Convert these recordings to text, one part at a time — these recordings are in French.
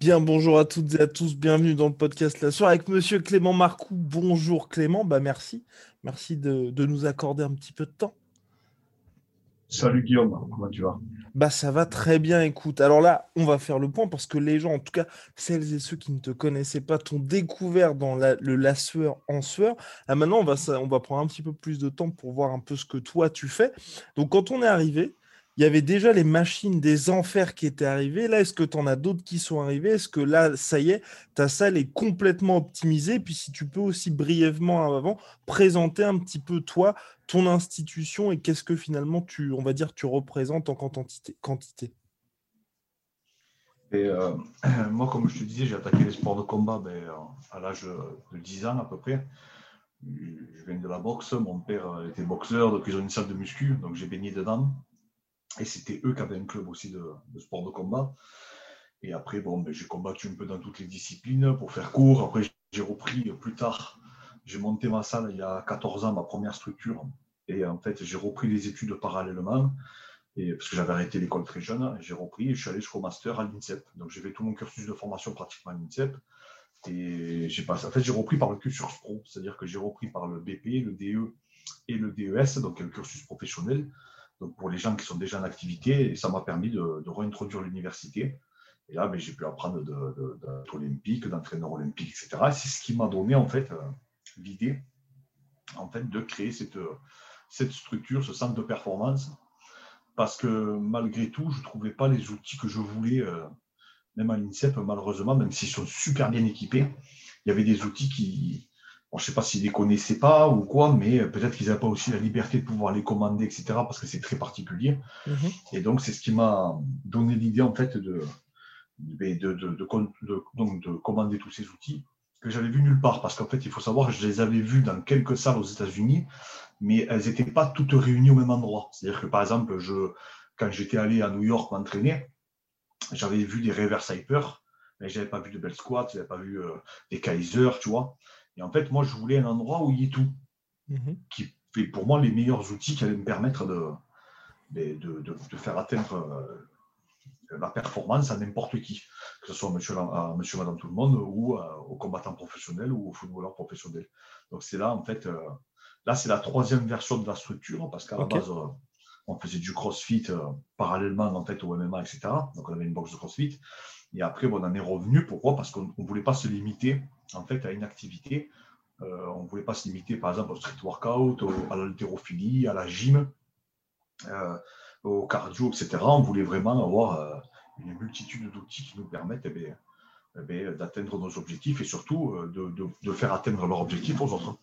Bien, bonjour à toutes et à tous, bienvenue dans le podcast La Soirée avec Monsieur Clément Marcoux. Bonjour Clément, bah merci, merci de nous accorder un petit peu de temps. Salut Guillaume, comment tu vas? Bah ça va très bien, écoute. Alors là, on va faire le point parce que les gens, en tout cas celles et ceux qui ne te connaissaient pas, t'ont découvert dans la- le La Sueur en Sueur. Là maintenant, on va, on va prendre un petit peu plus de temps pour voir un peu ce que toi tu fais. Donc quand on est arrivé, il y avait déjà les machines des enfers qui étaient arrivées. Là, est-ce que tu en as d'autres qui sont arrivés Est-ce que là, ça y est, ta salle est complètement optimisée? Puis si tu peux aussi brièvement avant présenter un petit peu toi, ton institution et qu'est-ce que finalement tu, on va dire, tu représentes en quantité? Et, euh, Moi, comme je te disais, j'ai attaqué les sports de combat ben, à l'âge de 10 ans à peu près. Je viens de la boxe, mon père était boxeur, donc ils ont une salle de muscu, donc j'ai baigné dedans. Et c'était eux qui avaient un club aussi de, sport de combat. Et après, bon, ben, j'ai combattu un peu dans toutes les disciplines pour faire court. Après, j'ai repris plus tard. J'ai monté ma salle il y a 14 ans, ma première structure. Et en fait, j'ai repris les études parallèlement. Et, parce que j'avais arrêté l'école très jeune, j'ai repris et je suis allé jusqu'au master à l'INSEP. Donc j'ai fait tout mon cursus de formation pratiquement à l'INSEP. Et j'ai passé, en fait, j'ai repris par le cursus pro, c'est-à-dire que j'ai repris par le BP, le DE et le DES, donc le cursus professionnel, donc pour les gens qui sont déjà en activité, ça m'a permis de, de réintroduire l'université. Et là, ben, j'ai pu apprendre de, de, olympique, d'entraîneur olympique, etc. Et c'est ce qui m'a donné en fait euh, l'idée en fait, de créer cette, cette structure, ce centre de performance, parce que malgré tout, je ne trouvais pas les outils que je voulais, euh, même à l'INSEP, malheureusement, même s'ils sont super bien équipés, il y avait des outils qui, bon, je ne sais pas s'ils ne les connaissaient pas ou quoi, mais peut-être qu'ils n'avaient pas aussi la liberté de pouvoir les commander, etc., parce que c'est très particulier. Mhm. Et donc, c'est ce qui m'a donné l'idée, en fait, de, de, de, de, de con- de- donc de commander tous ces outils que j'avais vus nulle part. Parce qu'en fait, il faut savoir, je les avais vus dans quelques salles aux États-Unis, mais elles n'étaient pas toutes réunies au même endroit. C'est-à-dire que, par exemple, je, quand j'étais allé à New York m'entraîner, j'avais vu des reverse hyper, mais je n'avais pas vu de bell squat, je n'avais pas vu euh, des Kaiser, tu vois. Et en fait, moi, je voulais un endroit où il y ait tout Mhm. qui fait pour moi les meilleurs outils qui allaient me permettre de, de, de- faire atteindre euh, la performance à n'importe qui, que ce soit monsieur, à monsieur, madame, tout le monde ou euh, aux combattants professionnels ou aux footballeurs professionnels. Donc c'est là, en fait, euh, là, c'est la troisième version de la structure parce qu'à la base, euh, on faisait du crossfit euh, parallèlement en fait, au MMA, etc. Donc on avait une box de crossfit. Et après, bon, on en est revenu. Pourquoi? Parce qu'on ne voulait pas se limiter en fait, à une activité. Euh, on ne voulait pas se limiter, par exemple, au street workout, à l'haltérophilie, à la gym, euh, au cardio, etc. On voulait vraiment avoir euh, une multitude d'outils qui nous permettent eh eh bien, d'atteindre nos objectifs et surtout de, faire atteindre leurs objectifs aux autres.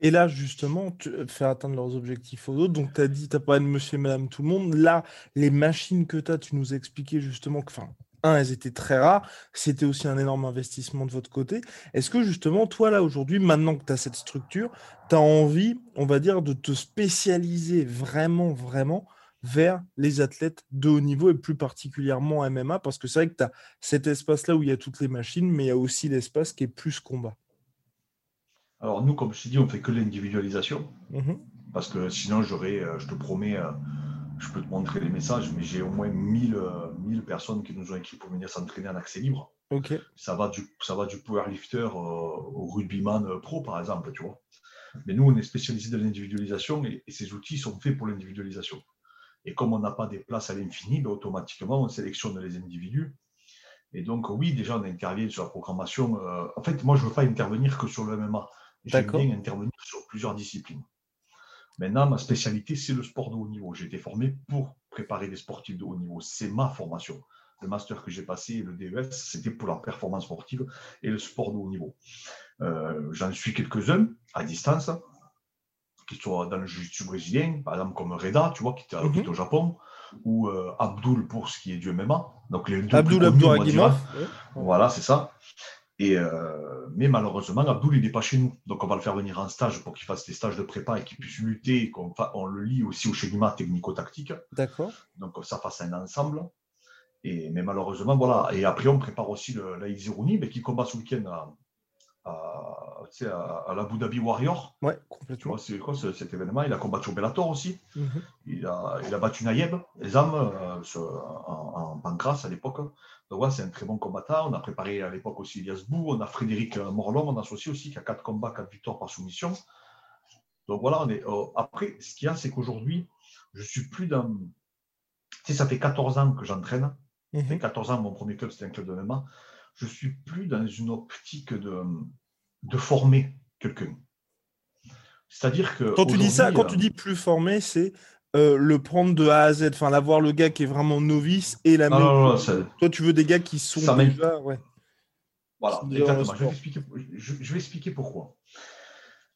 Et là, justement, faire atteindre leurs objectifs aux autres. Donc, tu as dit, tu as parlé de monsieur et madame tout le monde. Là, les machines que tu as, tu nous as expliqué justement que, un, elles étaient très rares. C'était aussi un énorme investissement de votre côté. Est-ce que justement, toi, là, aujourd'hui, maintenant que tu as cette structure, tu as envie, on va dire, de te spécialiser vraiment, vraiment vers les athlètes de haut niveau et plus particulièrement en MMA Parce que c'est vrai que tu as cet espace-là où il y a toutes les machines, mais il y a aussi l'espace qui est plus combat. Alors nous, comme je t'ai dit, on ne fait que l'individualisation. Mhm. Parce que sinon, j'aurais, euh, je te promets, euh, je peux te montrer les messages, mais j'ai au moins 1000, euh, 1000 personnes qui nous ont écrit pour venir s'entraîner en accès libre. Ça va du, ça va du powerlifter euh, au rugbyman euh, pro, par exemple, tu vois. Mais nous, on est spécialisé dans l'individualisation et, et ces outils sont faits pour l'individualisation. Et comme on n'a pas des places à l'infini, ben, automatiquement, on sélectionne les individus. Et donc, oui, déjà, on intervient sur la programmation. euh, en fait, moi, je ne veux pas intervenir que sur le MMA. J'aime bien intervenir sur plusieurs disciplines. Maintenant, ma spécialité, c'est le sport de haut niveau. J'ai été formé pour préparer des sportifs de haut niveau. C'est ma formation. Le master que j'ai passé, le DES, c'était pour la performance sportive et le sport de haut niveau. Euh, j'en suis quelques-uns à distance, qui sont dans le jiu-jitsu brésilien, par exemple comme Reda, tu vois, qui était mm au Japon, ou euh, Abdul pour ce qui est du MMA. Donc les deux Abdul Abdul Voilà, c'est ça. Et euh, mais malheureusement, Abdul, il n'est pas chez nous. Donc, on va le faire venir en stage pour qu'il fasse des stages de prépa et qu'il puisse lutter. Qu'on on le lit aussi au schéma technico-tactique. D'accord. Donc, ça fasse un ensemble. Et, mais malheureusement, voilà. Et après, on prépare aussi le, la mais qui combat ce week-end à, à, à, l'Abu Dhabi Warrior. Ouais, complètement. c'est quoi cet événement? Il a combattu au Bellator aussi. Mhm. il, a, il, a, battu Nayeb, les âmes, euh, en, en pancras à l'époque. Donc c'est un très bon combattant. On a préparé à l'époque aussi Elias Bou. On a Frédéric Morlon, on associe aussi, qui a 4 combats, 4 victoires par soumission. Donc voilà, on est. Euh, après, ce qu'il y a, c'est qu'aujourd'hui, je suis plus dans. Tu sais, ça fait 14 ans que j'entraîne. Ça fait 14 mhm. ans, mon premier club, c'était un club de MMA je suis plus dans une optique de, de former quelqu'un. C'est-à-dire que. Quand tu dis ça, quand tu dis plus former, c'est euh, le prendre de A à Z, enfin, l'avoir le gars qui est vraiment novice et la non, Toi, tu veux des gars qui sont déjà. Ouais. Voilà, exactement. Je vais, expliquer, je, vais, expliquer, pourquoi.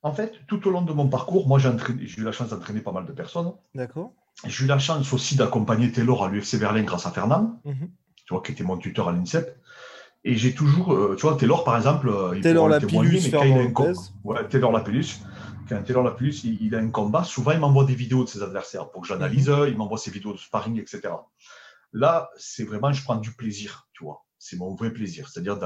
En fait, tout au long de mon parcours, moi, j'ai eu la chance d'entraîner pas mal de personnes. D'accord. J'ai eu la chance aussi d'accompagner Taylor à l'UFC Berlin grâce à Fernand, mhm. tu vois, qui était mon tuteur à l'INSEP. Et j'ai toujours, euh, tu vois, Taylor par exemple, euh, il Taylor Lapillus, mais quand il a un combat, ouais, Taylor Lapillus, quand Taylor Lapillus, il, il, a un combat, souvent il m'envoie des vidéos de ses adversaires pour que j'analyse, mhm. il m'envoie ses vidéos de sparring, etc. Là, c'est vraiment, je prends du plaisir, tu vois. C'est mon vrai plaisir, c'est-à-dire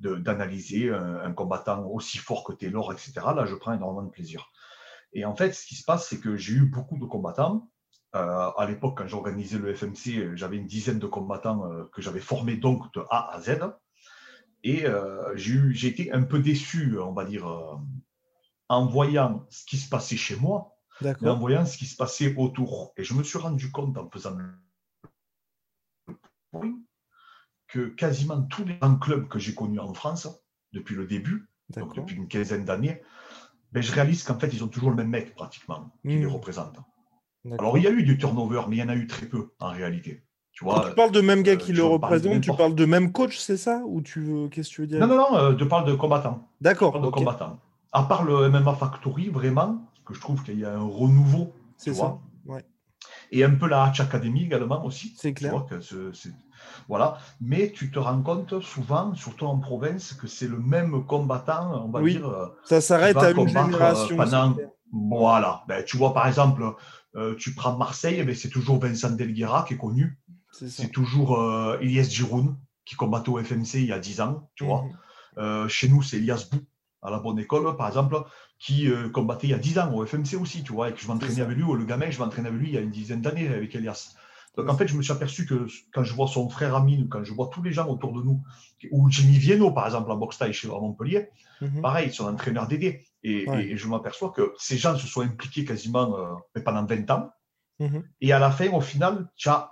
d'analyser un, un, combattant aussi fort que Taylor, etc. Là, je prends énormément de plaisir. Et en fait, ce qui se passe, c'est que j'ai eu beaucoup de combattants euh, à l'époque, quand j'organisais le FMC, j'avais une dizaine de combattants euh, que j'avais formés donc de A à Z. Et euh, j'ai été un peu déçu, on va dire, en voyant ce qui se passait chez moi, mais en voyant ce qui se passait autour. Et je me suis rendu compte en faisant le point que quasiment tous les grands clubs que j'ai connus en France depuis le début, donc depuis une quinzaine d'années, ben, je réalise qu'en fait, ils ont toujours le même mec pratiquement qui les hmm. représente. Alors, il y a eu du turnover, mais il y en a eu très peu en réalité. Tu, vois, Quand tu parles de même gars euh, qui le représente, tu parles de même coach, c'est ça Ou tu veux... qu'est-ce que tu veux dire? Non, non, non, euh, je parle de combattants. D'accord. De combattants. À part le MMA Factory, vraiment, que je trouve qu'il y a un renouveau. C'est ça. Ouais. Et un peu la Hatch Academy également aussi. C'est clair. que voilà. Mais tu te rends compte souvent, surtout en province, que c'est le même combattant, on va oui. dire. Euh, ça s'arrête à une génération. Pendant... Voilà. Ben, tu vois, par exemple, euh, tu prends Marseille, mais c'est toujours Vincent Delguera qui est connu. C'est toujours euh, Elias Giroun qui combattait au FMC il y a 10 ans, tu vois. Mhm. Euh, chez nous, c'est Elias Bou, à la bonne école, par exemple, qui combattait il y a 10 ans au FMC aussi, tu vois, et que je m'entraînais avec lui, ou le gamin, je m'entraînais avec lui il y a une dizaine d'années avec Elias. Donc en fait, je me suis aperçu que quand je vois son frère Amine, quand je vois tous les gens autour de nous, ou Jimmy Vienno, par exemple, en boxe taille chez Montpellier, mhm. pareil, ils sont entraîneurs d'aider. Et, je m'aperçois que ces gens se sont impliqués quasiment euh, pendant 20 ans. Mhm. Et à la fin, au final, tu as,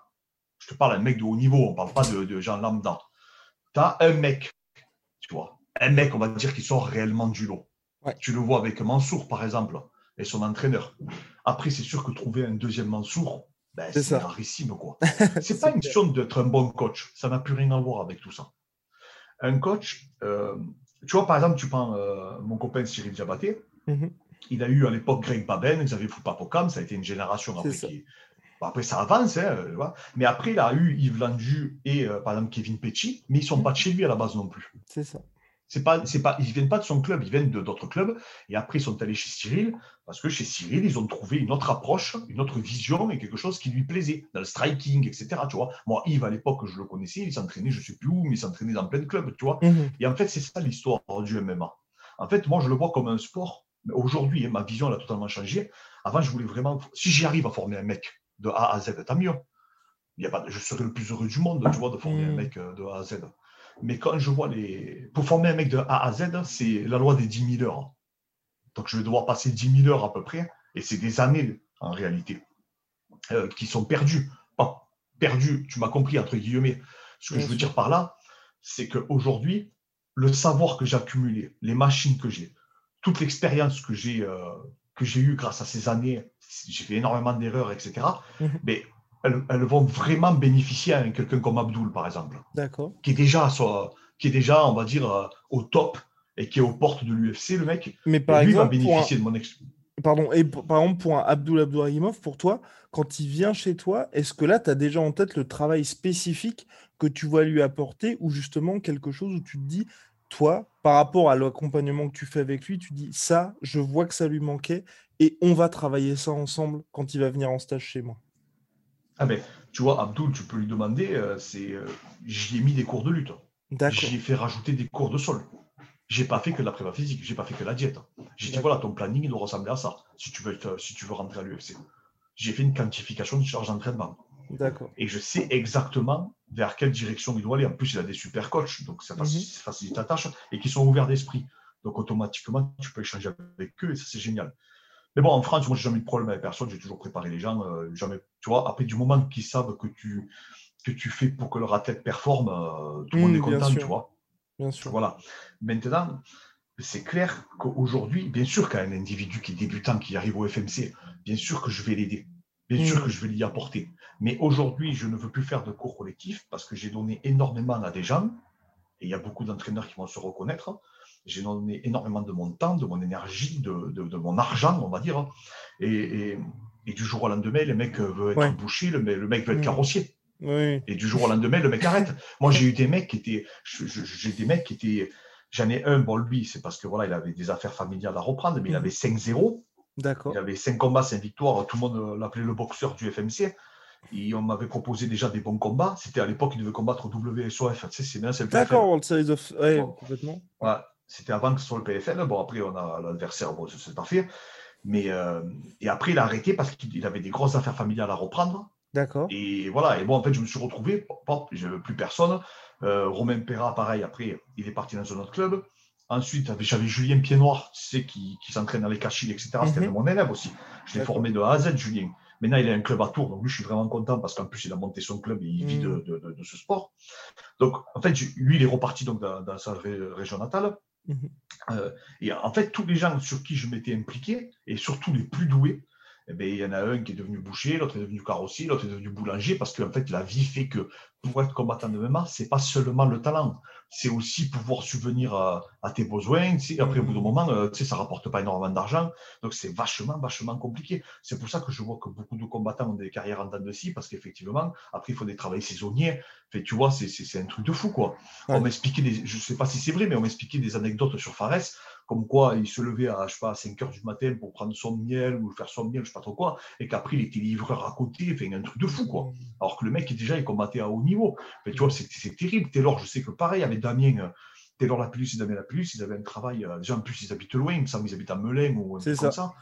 je te parle d'un mec de haut niveau, on ne parle pas de, gens lambda. Tu as un mec, tu vois, un mec, on va dire, qui sort réellement du lot. Tu le vois avec Mansour, par exemple, et son entraîneur. Après, c'est sûr que trouver un deuxième Mansour, ben, c'est rarissime, quoi. c'est pas une question d'être un bon coach. Ça n'a plus rien à voir avec tout ça. Un coach, euh, tu vois, par exemple, tu prends euh, mon copain Cyril Diabaté. Mhm. Il a eu à l'époque Greg Baben, Xavier Foupapocam, ça a été une génération après qui. après, ça avance, hein, mais après, il a eu Yves Landu et par exemple Kevin Pecci, mais ils ne sont mhm. pas de chez lui à la base non plus. C'est ça. C'est pas, c'est pas, ils viennent pas de son club, ils viennent de d'autres clubs. Et après, ils sont allés chez Cyril parce que chez Cyril, ils ont trouvé une autre approche, une autre vision et quelque chose qui lui plaisait dans le striking, etc. Tu vois, moi, Yves à l'époque, je le connaissais, il s'entraînait, je sais plus où, mais il s'entraînait dans plein de clubs, tu vois. Mhm. Et en fait, c'est ça l'histoire du MMA. En fait, moi, je le vois comme un sport. Aujourd'hui, hein, ma vision elle a totalement changé. Avant, je voulais vraiment, si j'y arrive à former un mec de A à Z, tant mieux. Il y a pas, je serais le plus heureux du monde, tu vois, de former un mhm. mec euh, de A à Z. Mais quand je vois les. Pour former un mec de A à Z, c'est la loi des 10 000 heures. Donc je vais devoir passer 10 000 heures à peu près, et c'est des années en réalité, euh, qui sont perdues. Pas perdues, tu m'as compris, entre guillemets. Ce que je veux dire par là, c'est qu'aujourd'hui, le savoir que j'ai accumulé, les machines que j'ai, toute l'expérience que j'ai euh, eues grâce à ces années, j'ai fait énormément d'erreurs, etc. Mhm. Mais elles, elles vont vraiment bénéficier à quelqu'un comme Abdul, par exemple, D'accord. qui est déjà, soit, qui est déjà on va dire, euh, au top et qui est aux portes de l'UFC, le mec. Mais par lui va un, bénéficier de mon ex. pardon, et par exemple, pour un Abdul pour toi, quand il vient chez toi, est-ce que là, tu as déjà en tête le travail spécifique que tu vas lui apporter ou justement quelque chose où tu te dis, toi, par rapport à l'accompagnement que tu fais avec lui, tu dis, ça, je vois que ça lui manquait et on va travailler ça ensemble quand il va venir en stage chez moi? Ah ben, tu vois, Abdul, tu peux lui demander, euh, c'est, euh, j'y ai mis des cours de lutte. D'accord. J'ai fait rajouter des cours de sol. J'ai pas fait que de la prépa physique, j'ai pas fait que la diète. J'ai dit voilà, ton planning il doit ressembler à ça, si tu veux, si tu veux rentrer à l'UFC. J'ai fait une quantification de charge d'entraînement. D'accord. Et je sais exactement vers quelle direction il doit aller. En plus, il a des super coachs, donc ça Mhm. ça facilite ta tâche, et qui sont ouverts d'esprit. Donc automatiquement, tu peux échanger avec eux, et ça c'est génial. Mais bon, en France, moi, j'ai jamais eu de problème avec personne, j'ai toujours préparé les gens. euh, jamais, tu vois, après, du moment qu'ils savent que tu, que tu fais pour que leur athlète performe, euh, tout le monde Mm, est content, tu vois. Bien sûr. Voilà. Maintenant, c'est clair qu'aujourd'hui, bien sûr qu'un individu qui est débutant, qui arrive au FMC, bien sûr que je vais l'aider. Bien sûr Mm. que je vais l'y apporter. Mais aujourd'hui, je ne veux plus faire de cours collectifs parce que j'ai donné énormément à des gens, et il y a beaucoup d'entraîneurs qui vont se reconnaître. J'ai donné énormément de mon temps, de mon énergie, de, de- de mon argent, on va dire. Et, et- et du jour au lendemain, le mec veut être Ouais. le, mec- le mec veut être Mm. carrossier. Oui. Et du jour au lendemain, le mec arrête. Moi, j'ai eu des mecs qui étaient. J'ai des mecs qui étaient. J'en ai un, bon, lui, c'est parce que voilà, il avait des affaires familiales à reprendre, mais il Mhm. avait 5-0. D'accord. Il avait 5 combats, 5 victoires. Tout le monde euh, l'appelait le boxeur du FMC. Et on m'avait proposé déjà des bons combats. C'était à l'époque, il devait combattre au WSOF. Tu sais, c'est bien, c'est. D'accord, World Series of. Ouais, complètement. Ouais, c'était avant que ce soit le PFL. Bon, après, on a l'adversaire, bon, c'est parfait. Mais, euh, et après, il a arrêté parce qu'il avait des grosses affaires familiales à reprendre. D'accord. Et voilà, et bon, en fait, je me suis retrouvé, pop, j'avais plus personne. Euh, Romain Perra, pareil, après, il est parti dans un autre club. Ensuite, j'avais- Julien Pied-Noir, tu sais, qui, qui s'entraîne dans les Cachilles, etc. C'était Mhm. de mon élève aussi. Je l'ai formé de A à Z, Julien. Maintenant, il a un club à Tours, donc lui, je suis vraiment content parce qu'en plus, il a monté son club et il vit de, Mhm. de- de- de ce sport. Donc, en fait, je- lui, il est reparti donc, dans, dans sa ré- région natale. Mhm. Euh, et en fait, tous les gens sur qui je m'étais impliqué, et surtout les plus doués, eh ben, il y en a un qui est devenu boucher, l'autre est devenu carrossier, l'autre est devenu boulanger, parce qu'en fait, la vie fait que pour être combattant de MMA, c'est pas seulement le talent, c'est aussi pouvoir subvenir à, à tes besoins. tu sais. Après, au bout d'un moment, euh, tu sais, ça rapporte pas énormément d'argent, donc c'est vachement, vachement compliqué. C'est pour ça que je vois que beaucoup de combattants ont des carrières en dents de scie, parce qu'effectivement, après, il faut des travails saisonniers. Fait, tu vois, c'est- c'est c'est un truc de fou, quoi. Ouais. On m'expliquait, des, je sais pas si c'est vrai, mais on m'expliquait des anecdotes sur Fares, comme quoi il se levait à, je sais pas, à 5 heures du matin pour prendre son miel ou faire son miel, je sais pas trop quoi, et qu'après il était livreur à côté, enfin, un truc de fou, quoi. Alors que le mec, déjà, il combattait à haut niveau. Mais tu vois, c'est c'est terrible. Taylor, je sais que pareil, avec Damien, euh, Taylor Lapillus et Damien Lapillus, ils avaient un travail, euh, déjà en plus, ils habitent loin, il me semble qu'ils habitent à Melun ou un C'est truc comme ça.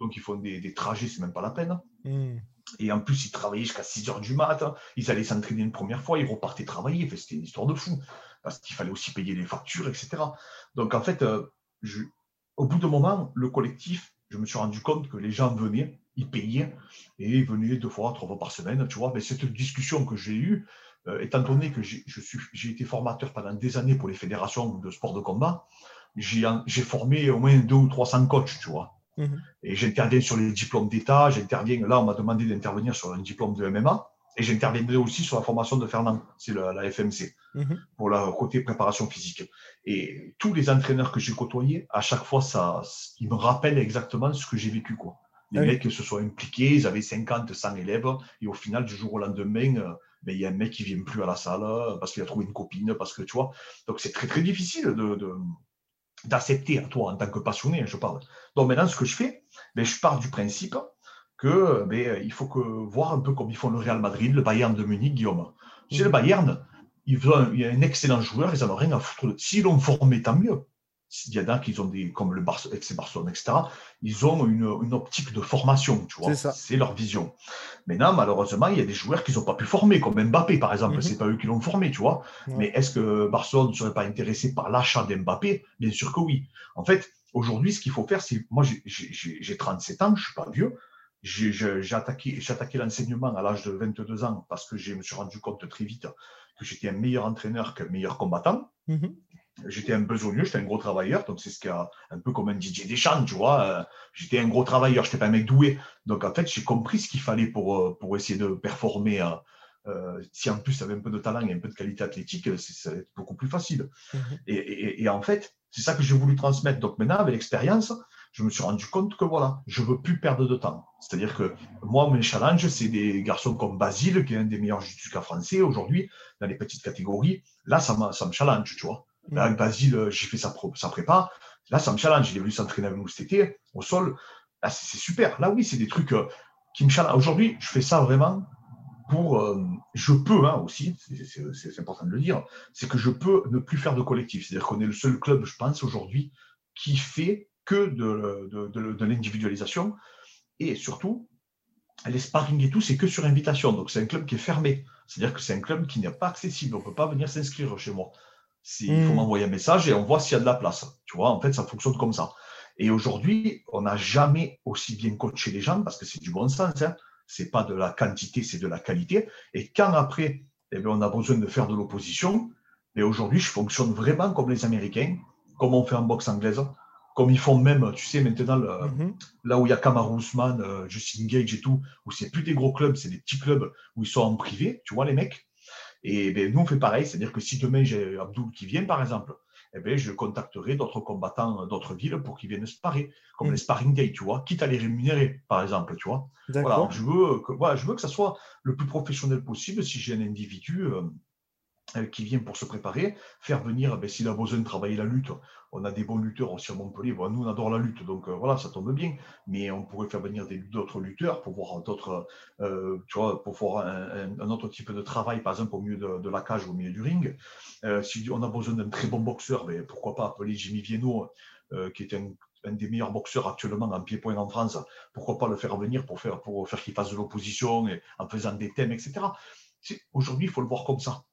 Donc ils font des, des trajets, c'est même pas la peine. Mhm. Et en plus, ils travaillaient jusqu'à 6 heures du matin. Ils allaient s'entraîner une première fois, ils repartaient travailler. Enfin, C'était une histoire de fou. Parce qu'il fallait aussi payer les factures, etc. Donc, en fait, euh, je- au bout d'un moment, le collectif, je me suis rendu compte que les gens venaient, ils payaient, et ils venaient deux fois, trois fois par semaine. Tu vois, mais cette discussion que j'ai eue, euh, étant donné que j'ai été formateur pendant des années pour les fédérations de sport de combat, j'ai formé au moins deux ou 300 coachs, tu vois. Mhm. Et j'interviens sur les diplômes d'État, j'interviens, là on m'a demandé d'intervenir sur un diplôme de MMA, et j'interviendrai aussi sur la formation de Fernand, c'est la, la FMC, Mhm. pour la côté préparation physique. Et tous les entraîneurs que j'ai côtoyés, à chaque fois, ça, ils me rappellent exactement ce que j'ai vécu. Quoi. Les Ah oui. mecs se sont impliqués, ils avaient 50, 100 élèves, et au final, du jour au lendemain, euh, ben, il y a un mec qui vient plus à la salle euh, parce qu'il a trouvé une copine, parce que tu vois. Donc c'est très très difficile de, de- d'accepter à toi en tant que passionné, hein, je parle. Donc maintenant, ce que je fais, ben, je pars du principe que ben, il faut que voir un peu comme ils font le Real Madrid, le Bayern de Munich, Guillaume. Tu sais, le Mhm. Bayern, ils ont un- il y a un excellent joueur, ils n'en ont rien à foutre. S'ils l'ont formé, tant mieux. Il y en a qui ont des, comme le Barce, Barcelone, etc., ils ont une, une optique de formation, tu vois. C'est ça. C'est leur vision. Maintenant, malheureusement, il y a des joueurs qu'ils n'ont pas pu former, comme Mbappé, par exemple. Mhm. C'est pas eux qui l'ont formé, tu vois. Ouais. Mais est-ce que Barcelone ne serait pas intéressé par l'achat d'Mbappé? Bien sûr que oui. En fait, aujourd'hui, ce qu'il faut faire, c'est. Moi, j'ai- j'ai j'ai- j'ai 37 ans, je suis pas vieux. J'ai attaqué, l'enseignement à l'âge de 22 ans parce que je me suis rendu compte très vite que j'étais un meilleur entraîneur qu'un meilleur combattant. Mhm. j'étais un besogneux, j'étais un gros travailleur, donc c'est ce a un peu comme un DJ Deschamps, tu vois. Euh, j'étais un gros travailleur, je n'étais pas un mec doué. Donc en fait, j'ai compris ce qu'il fallait pour, euh, pour essayer de performer. Euh, si en plus tu avais un peu de talent et un peu de qualité athlétique, c'est beaucoup plus facile. Mhm. Et, et, en fait, c'est ça que j'ai voulu transmettre. Donc maintenant, avec l'expérience, je me suis rendu compte que voilà, je ne veux plus perdre de temps. C'est-à-dire que moi, mes challenges, c'est des garçons comme Basile, qui est un des meilleurs judokas français aujourd'hui, dans les petites catégories. Là, ça, ça me challenge, tu vois. Là, avec Basile, j'ai fait sa, sa, prépa. Là, ça me challenge. Il est venu s'entraîner avec nous cet été, au sol. Là, c'est super. Là, oui, c'est des trucs euh, qui me challengent. Aujourd'hui, je fais ça vraiment pour. Euh, je peux hein, aussi, c'est important de le dire, c'est que je peux ne plus faire de collectif. C'est-à-dire qu'on est le seul club, je pense, aujourd'hui, qui fait que de, de, de l'individualisation. Et surtout, les sparring et tout, c'est que sur invitation. Donc, c'est un club qui est fermé. C'est-à-dire que c'est un club qui n'est pas accessible. On ne peut pas venir s'inscrire chez moi. Il faut hmm. m'envoyer un message et on voit s'il y a de la place. Tu vois, en fait, ça fonctionne comme ça. Et aujourd'hui, on n'a jamais aussi bien coaché les gens parce que c'est du bon sens. Hein. Ce n'est pas de la quantité, c'est de la qualité. Et quand après, eh bien, on a besoin de faire de l'opposition, mais aujourd'hui, je fonctionne vraiment comme les Américains, comme on fait en boxe anglaise, comme ils font même, tu sais, maintenant, mm-hmm. là où il y a Kamaru Usman, euh, Justin Gage et tout, où c'est plus des gros clubs, c'est des petits clubs où ils sont en privé, tu vois, les mecs. Et ben, nous, on fait pareil, c'est-à-dire que si demain j'ai Abdul qui vient, par exemple, eh ben, je contacterai d'autres combattants d'autres villes pour qu'ils viennent se parer, comme mm. les sparring day, tu vois, quitte à les rémunérer, par exemple, tu vois. Voilà, je veux que, voilà, je veux que ça soit le plus professionnel possible. Si j'ai un individu euh, euh, qui vient pour se préparer, faire venir, ben, s'il a besoin de travailler la lutte, on a des bons lutteurs aussi à Montpellier. nous, on adore la lutte, donc euh, voilà, ça tombe bien. Mais on pourrait faire venir d'autres lutteurs pour voir d'autres, euh, tu vois, pour voir un, autre type de travail, par exemple au milieu de, la cage, au milieu du ring. si on a besoin d'un très bon boxeur, ben, pourquoi pas appeler Jimmy Vienno, qui est un, des meilleurs boxeurs actuellement en pied-point en France. Pourquoi pas le faire venir pour faire, pour faire qu'il fasse de l'opposition en faisant des thèmes, etc. Aujourd'hui, il faut le voir comme ça.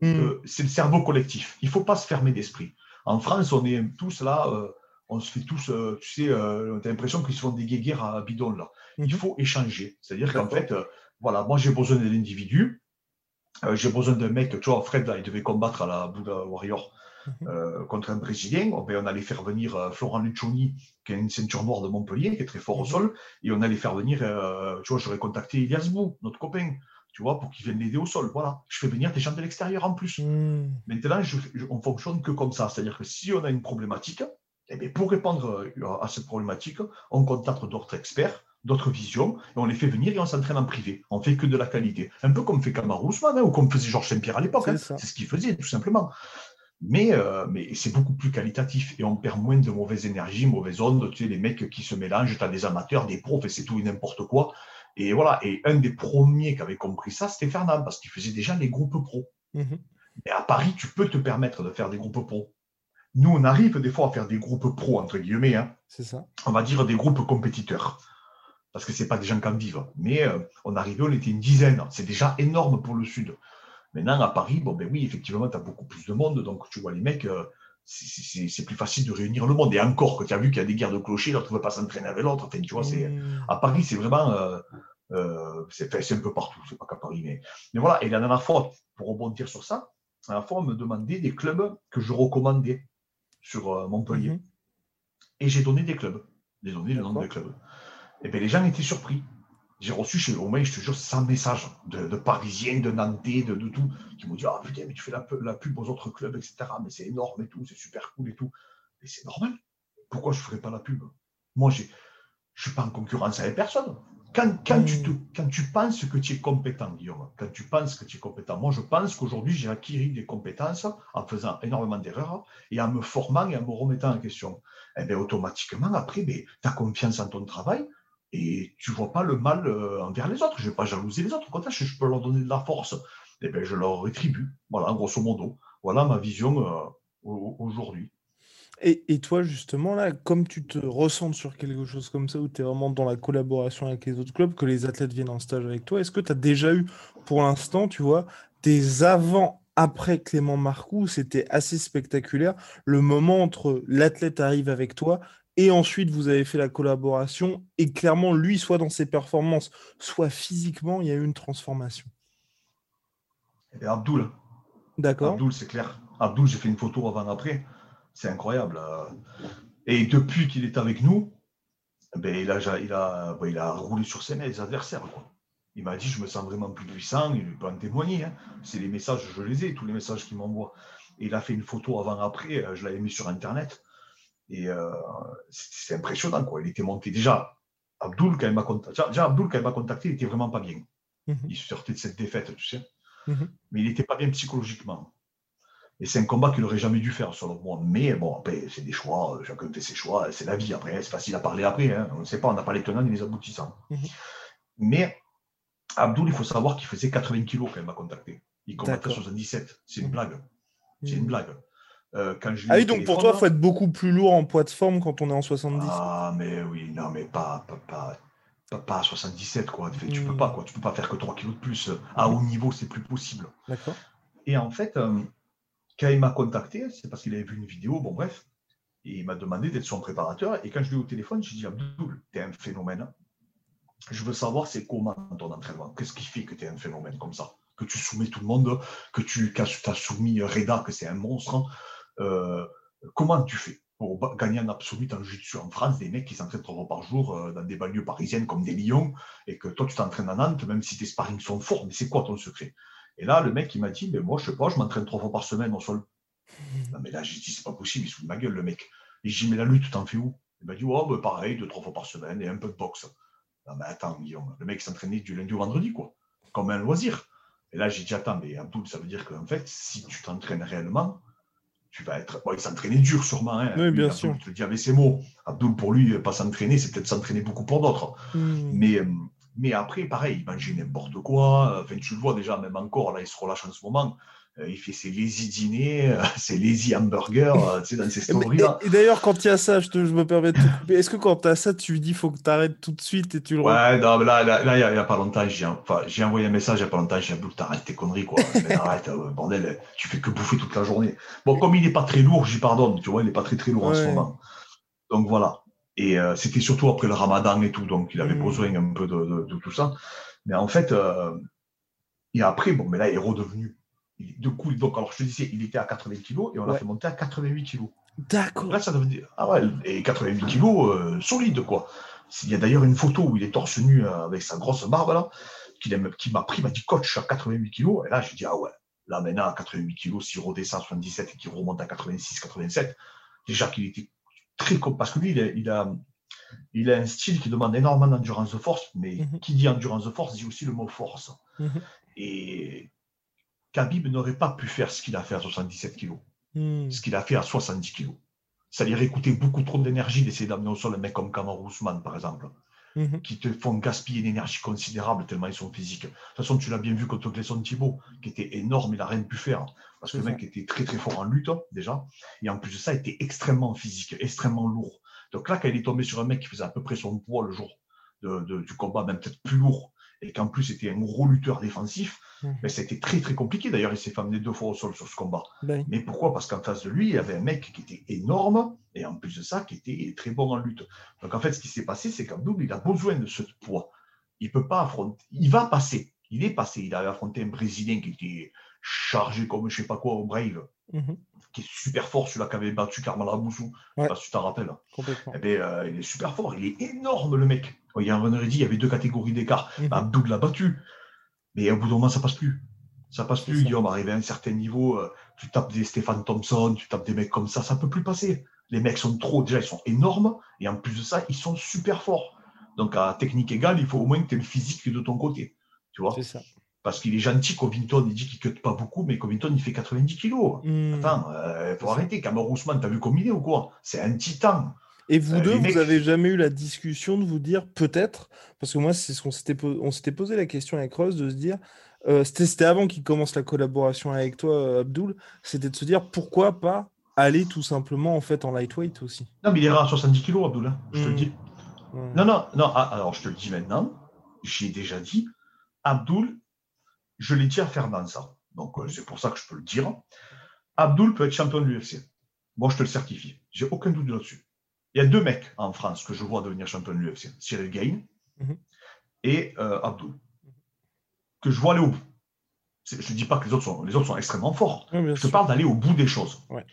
Hmm. Euh, c'est le cerveau collectif. Il ne faut pas se fermer d'esprit. En France, on est tous là, euh, on se fait tous, euh, tu sais, on a l'impression qu'ils se font des guéguerres à bidon là. Il mhm. faut échanger. C'est-à-dire qu'en fait, voilà, moi j'ai besoin d'un individu, j'ai besoin d'un mec, tu vois, Fred, là, il devait combattre à la Buddha Warrior. Mhm. contre un Brésilien, on, ben, on allait faire venir Florent Lucioni, qui a une ceinture noire de Montpellier, qui est très fort au mhm. sol, et on allait faire venir, tu vois, j'aurais contacté Elias Bou, notre copain, tu vois, pour qu'ils viennent l'aider au sol. Voilà, je fais venir des gens de l'extérieur en plus. Hmm. Maintenant, je, on fonctionne que comme ça. C'est-à-dire que si on a une problématique, eh bien, pour répondre euh, à cette problématique, on contacte d'autres experts, d'autres visions, et on les fait venir et on s'entraîne en privé. On fait que de la qualité. Un peu comme fait Kamaru Ousmane, hein, ou comme faisait Georges Saint-Pierre à l'époque. Hein. C'est ce qu'il faisait, tout simplement. Mais, euh, mais c'est beaucoup plus qualitatif et on perd moins de mauvaises énergies, mauvaises ondes. Tu sais, les mecs qui se mélangent, tu as des amateurs, des profs et c'est tout et n'importe quoi. Et voilà, et un des premiers qui avait compris ça, c'était Fernand, parce qu'il faisait déjà les groupes pro. Mhm. Mais à Paris, tu peux te permettre de faire des groupes pro. Nous, on arrive des fois à faire des groupes pro, entre guillemets. Hein. C'est ça. On va dire des groupes compétiteurs. Parce que ce n'est pas des gens qui en vivent. Mais euh, on arrivait, on était une dizaine. C'est déjà énorme pour le Sud. Maintenant, à Paris, bon, ben oui, effectivement, tu as beaucoup plus de monde. Donc, tu vois, les mecs, euh, c'est plus facile de réunir le monde. Et encore, que tu as vu qu'il y a des guerres de clochers, l'autre ne veut pas s'entraîner avec l'autre. Enfin, tu vois, c'est mmh. à Paris, c'est vraiment. Euh, euh, c'est un peu partout, c'est pas qu'à Paris. Mais, mais voilà, et la dernière fois, pour rebondir sur ça, la dernière fois, on me demandait des clubs que je recommandais sur euh, Montpellier. Mmh. Et j'ai donné des clubs. J'ai donné le nom des clubs. Et bien, les gens étaient surpris. J'ai reçu chez moins, je te jure, 100 messages de, Parisiens, de Nantais, de, tout, qui m'ont dit Ah putain, mais tu fais la, la, pub aux autres clubs, etc. Mais c'est énorme et tout, c'est super cool et tout. Mais c'est normal. Pourquoi je ne ferais pas la pub? Moi, je ne suis pas en concurrence avec personne. Quand, quand, tu te, quand, tu penses que tu es compétent, Guillaume, quand tu penses que tu es compétent, moi je pense qu'aujourd'hui j'ai acquis des compétences en faisant énormément d'erreurs et en me formant et en me remettant en question. Et eh bien automatiquement, après, ben, tu as confiance en ton travail, et tu vois pas le mal euh, envers les autres. Je ne vais pas jalouser les autres. Au contraire, je peux leur donner de la force. Et eh bien, je leur rétribue. Voilà, grosso modo. Voilà ma vision euh, aujourd'hui. Et, et, toi, justement, là, comme tu te ressens sur quelque chose comme ça, où tu es vraiment dans la collaboration avec les autres clubs, que les athlètes viennent en stage avec toi, est-ce que tu as déjà eu, pour l'instant, tu vois, des avant après Clément Marcoux, c'était assez spectaculaire. Le moment entre l'athlète arrive avec toi et ensuite vous avez fait la collaboration, et clairement, lui, soit dans ses performances, soit physiquement, il y a eu une transformation. Eh bien, Abdoul. D'accord. Abdoul, c'est clair. Abdul, j'ai fait une photo avant-après. C'est incroyable. Et depuis qu'il est avec nous, ben, il, a, il, a, ben, il a roulé sur ses mains, les adversaires. Quoi. Il m'a dit, je me sens vraiment plus puissant. Il peut en témoigner. Hein. C'est les messages, je les ai, tous les messages qu'il m'envoie. Et il a fait une photo avant-après. Euh, je l'avais mis sur Internet. Et euh, c'est impressionnant. Quoi. Il était monté. Déjà, Abdul, quand il m'a contacté, déjà, Abdul, quand il m'a contacté, il était vraiment pas bien. Mhm. Il sortait de cette défaite, tu sais. Mhm. Mais il n'était pas bien psychologiquement. Et c'est un combat qu'il n'aurait jamais dû faire, selon moi. Mais bon, après, c'est des choix, chacun fait ses choix, c'est la vie. Après, c'est facile à parler après. Hein. On ne sait pas, on n'a pas les tenants ni les aboutissants. Mhm. Mais Abdul, il faut savoir qu'il faisait 80 kilos quand il m'a contacté. Il combattait 77. C'est une blague. C'est une blague. Euh, ah oui, donc pour toi, il faut être beaucoup plus lourd en poids de forme quand on est en 70. Ah, mais oui, non, mais pas, pas, pas, pas à 77, quoi. Tu peux hmm. pas, quoi. Tu peux pas faire que 3 kilos de plus. À haut niveau, c'est plus possible. D'accord. Et en fait, euh, quand il m'a contacté, c'est parce qu'il avait vu une vidéo, bon, bref. Et il m'a demandé d'être son préparateur. Et quand je lui ai au téléphone, je lui ai dit Abdoul, t'es un phénomène. Je veux savoir c'est comment ton entraînement? Qu'est-ce qui fait que tu es un phénomène comme ça? Que tu soumets tout le monde, que tu as soumis Reda, que c'est un monstre. Euh, comment tu fais pour gagner en absolu en jiu en France, des mecs qui s'entraînent trois fois par jour euh, dans des banlieues parisiennes comme des lions, et que toi tu t'entraînes à Nantes, même si tes sparring sont forts, mais c'est quoi ton secret? Et là, le mec il m'a dit, mais moi je sais pas, je m'entraîne trois fois par semaine au sol. Non, mais là j'ai dit, c'est pas possible, il se fout de ma gueule le mec. Et j'ai dit, mais la lutte, t'en fais où? Il m'a dit, oh, bah, pareil, deux, trois fois par semaine et un peu de boxe. Non, mais attends, Guillaume, le mec s'entraînait du lundi au vendredi, quoi, comme un loisir. Et là, j'ai dit, attends, mais Abdoul, ça veut dire qu'en fait, si tu t'entraînes réellement, tu vas être. Bon, il s'entraînait dur sûrement. Hein. Oui, bien sûr. Je te le dis avec ses mots. Abdoul, pour lui, pas s'entraîner, c'est peut-être s'entraîner beaucoup pour d'autres. Hmm. Mais, euh, mais après, pareil, il mangeait n'importe quoi. Enfin, tu le vois déjà, même encore, là, il se relâche en ce moment. Euh, il fait ses lazy dîners, euh, ses lazy hamburgers, euh, tu sais, dans ses stories-là. Et, d'ailleurs, quand il y a ça, je, te, je, me permets de te couper. Est-ce que quand tu as ça, tu lui dis faut que tu arrêtes tout de suite et tu le Ouais, non, mais là, là, il n'y a, pas longtemps, j'ai enfin, envoyé un message il n'y a pas longtemps, j'ai dit, t'arrêtes tes conneries, quoi. arrête, bordel, tu fais que bouffer toute la journée. Bon, comme il n'est pas très lourd, j'y pardonne, tu vois, il n'est pas très très lourd en ce moment. Donc voilà. Et c'était surtout après le ramadan et tout, donc il avait mmh. besoin un peu de, de, tout ça. Mais en fait, et après, bon, mais là, il est redevenu de coup, donc, alors je te disais, il était à 80 kg et on l'a fait monter à 88 kg. D'accord. Là, ça devenait. Ah ouais, et 88 kg, euh, solide, quoi. Il y a d'ailleurs une photo où il est torse nu euh, avec sa grosse barbe, là, qui m'a pris, m'a dit, coach, à 88 kg. Et là, j'ai dit, ah ouais, là, maintenant, à 88 kg, s'il redescend à 77 et qu'il remonte à 86, 87, déjà qu'il était très. Parce que lui, il a, il a, un style qui demande énormément d'endurance de force, mais mhm. qui dit endurance de force dit aussi le mot force. Mhm. Et Khabib n'aurait pas pu faire ce qu'il a fait à 77 kg, hmm. ce qu'il a fait à 70 kg. Ça lui aurait coûté beaucoup trop d'énergie d'essayer d'amener au sol un mec comme Kamar Ousmane, par exemple, mhm. qui te font gaspiller une énergie considérable tellement ils sont physiques. De toute façon, tu l'as bien vu contre Clesson Thibault, qui était énorme, il n'a rien pu faire. Parce que le mec était très très fort en lutte, déjà. Et en plus de ça, il était extrêmement physique, extrêmement lourd. Donc là, quand il est tombé sur un mec qui faisait à peu près son poids le jour du combat, même peut-être plus lourd, et qu'en plus c'était un gros lutteur défensif, mais mhm. ben, c'était très très compliqué. D'ailleurs, il s'est fait amener deux fois au sol sur ce combat. Ben mais pourquoi? Parce qu'en face de lui, il y avait un mec qui était énorme et en plus de ça, qui était très bon en lutte. Donc en fait, ce qui s'est passé, c'est qu'Abdoul, il a besoin de ce poids. Il peut pas affronter. Il va passer. Il est passé. Il a affronté un Brésilien qui était chargé comme je sais pas quoi au Brave, mhm. qui est super fort, celui-là qui avait battu Carmela Moussou. Je sais pas si tu t'en rappelles. Eh ben, euh, il est super fort. Il est énorme, le mec. Il y a un dit, il y avait deux catégories d'écart. Mm -hmm. l'a battu. Mais au bout d'un moment, ça passe plus. Ça passe plus, Guillaume. Arrivé à un certain niveau, euh, tu tapes des Stéphane Thompson, tu tapes des mecs comme ça, ça peut plus passer. Les mecs sont trop, déjà, ils sont énormes. Et en plus de ça, ils sont super forts. Donc, à technique égale, il faut au moins que tu aies le physique de ton côté. Tu vois ça. Parce qu'il est gentil, Covington, il dit qu'il ne cut pas beaucoup, mais Covington, il fait 90 kilos. Mm. Attends, il euh, faut arrêter. Ousmane, t'as vu comme il est ou quoi? C'est un titan. Et vous euh, deux, vous avez jamais eu la discussion de vous dire peut-être, parce que moi, c'est ce qu'on s'était on s'était posé la question avec Rose de se dire, euh, c'était avant qu'il commence la collaboration avec toi, euh, Abdul, c'était de se dire pourquoi pas aller tout simplement en fait en lightweight aussi. Non, mais il ira à 70 kg, Abdul, hein, je te le hmm. dis. Non, non, non, ah, alors je te le dis maintenant, j'ai déjà dit, Abdul, je l'ai dit à Fernand ça, donc c'est pour ça que je peux le dire. Abdul peut être champion de l'UFC. Moi, je te le certifie. J'ai aucun doute là-dessus. Il y a deux mecs en France que je vois devenir champion de l'UFC Cyril Gain mhm. et euh, Abdul. Que je vois aller au bout. Je ne dis pas que les autres sont, les autres sont extrêmement forts. Je te parle d'aller au bout des choses. Ouais.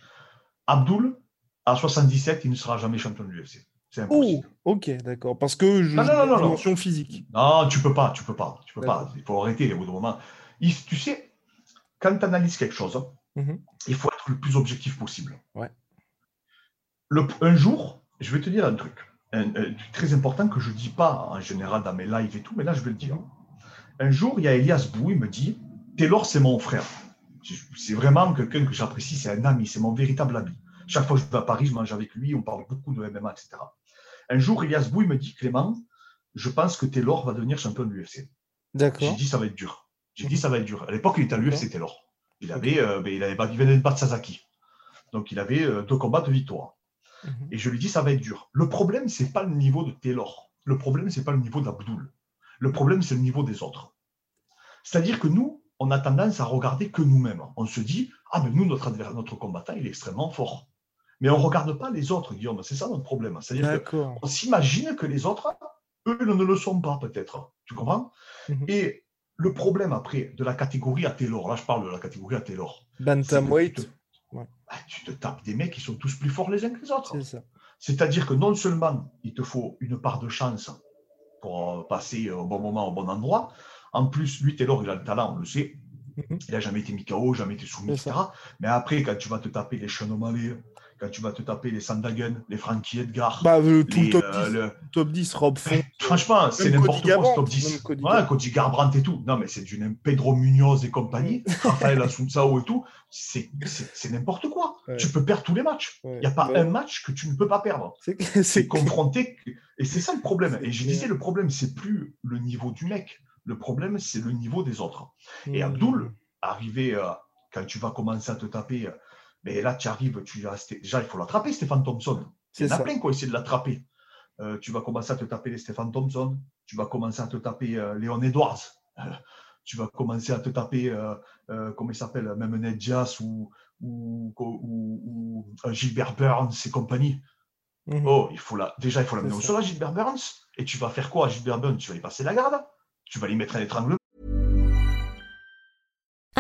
Abdul, à 77, il ne sera jamais champion de l'UFC. C'est Oh, impossible. ok, d'accord. Parce que je Non, non, non, dimension physique. Non, tu peux pas, tu peux pas, tu peux pas. Il faut arrêter au bout d'un moment. Il- tu sais, quand tu analyses quelque chose, Mhm. il faut être le plus objectif possible. Ouais. Le- un jour, je vais te dire un truc, un, un truc très important que je dis pas en général dans mes lives et tout, mais là je vais le dire. Mhm. Un jour, il y a Elias Bou, il me dit Taylor, c'est mon frère. C'est vraiment quelqu'un que j'apprécie, c'est un ami, c'est mon véritable ami. Chaque fois que je vais à Paris, je mange avec lui, on parle beaucoup de MMA, etc. Un jour, Elias Bou, il me dit Clément, je pense que Taylor va devenir champion de l'UFC. J'ai dit ça va être dur. J'ai dit ça va être dur. À l'époque, il était à l'UFC. Taylor. Il avait, euh, il avait il venait de battre Sasaki. Donc il avait euh, deux combats de victoire. Mhm. Et je lui dis ça va être dur. Le problème, c'est pas le niveau de Taylor. Le problème, c'est pas le niveau d'Abdul. Le problème, c'est le niveau des autres. C'est-à-dire que nous, on a tendance à regarder que nous-mêmes. On se dit ah ben nous, notre notre combattant, il est extrêmement fort. Mais on regarde pas les autres, Guillaume. C'est ça notre problème. C'est-à-dire que D'accord. on s'imagine que les autres, eux, ne le sont pas, peut-être. Tu comprends? Mhm. Et le problème après de la catégorie à Taylor, là je parle de la catégorie à Taylor, Bantamweight, Ouais. Ah, tu te tapes des mecs qui sont tous plus forts les uns que les autres. C'est-à-dire que non seulement il te faut une part de chance pour euh, passer au bon moment, au bon endroit, en plus, lui, Taylor, il a le talent, on le sait. Mhm. Il n'a jamais été mis KO, jamais été soumis, etc. Mais après, quand tu vas te taper les Sean O'Malley, quand tu vas te taper les Sandagen, les Frankie Edgar, Bah, euh, tout les, le top euh, 10, le- top 10, Rob Font. Franchement, c'est Même n'importe quoi ce top 10. même Cody. Cody Garbrandt et tout. Non, mais c'est du Pedro Munoz et compagnie, Rafael Assunção et tout. C'est c'est- c'est n'importe quoi. Ouais. Tu peux perdre tous les matchs. Il Ouais. n'y a pas Ouais. un match que tu ne peux pas perdre. C'est C'est c'est confronté. Et c'est ça le problème. C'est Et je disais, le problème, c'est plus le niveau du mec. Le problème, c'est le niveau des autres. Et Hmm. Abdul, arrivé, euh, quand tu vas commencer à te taper, euh, mais là, tu arrives, tu déjà, il faut l'attraper, Stéphane Thompson. Il C'est y en a ça. plein qui ont essayé de l'attraper. Euh, tu vas commencer à te taper les Stéphane Thompson, tu vas commencer à te taper euh, Léon Edwards, tu vas commencer à te taper, euh, comment il s'appelle, même Ned Diaz ou, ou, ou- ou, Gilbert Burns et compagnie. Mhm. Oh, il faut la... déjà, il faut l'amener au sol à Gilbert Burns. Et tu vas faire quoi à Gilbert Burns? Tu vas y passer la garde Tu vas lui mettre un étranglement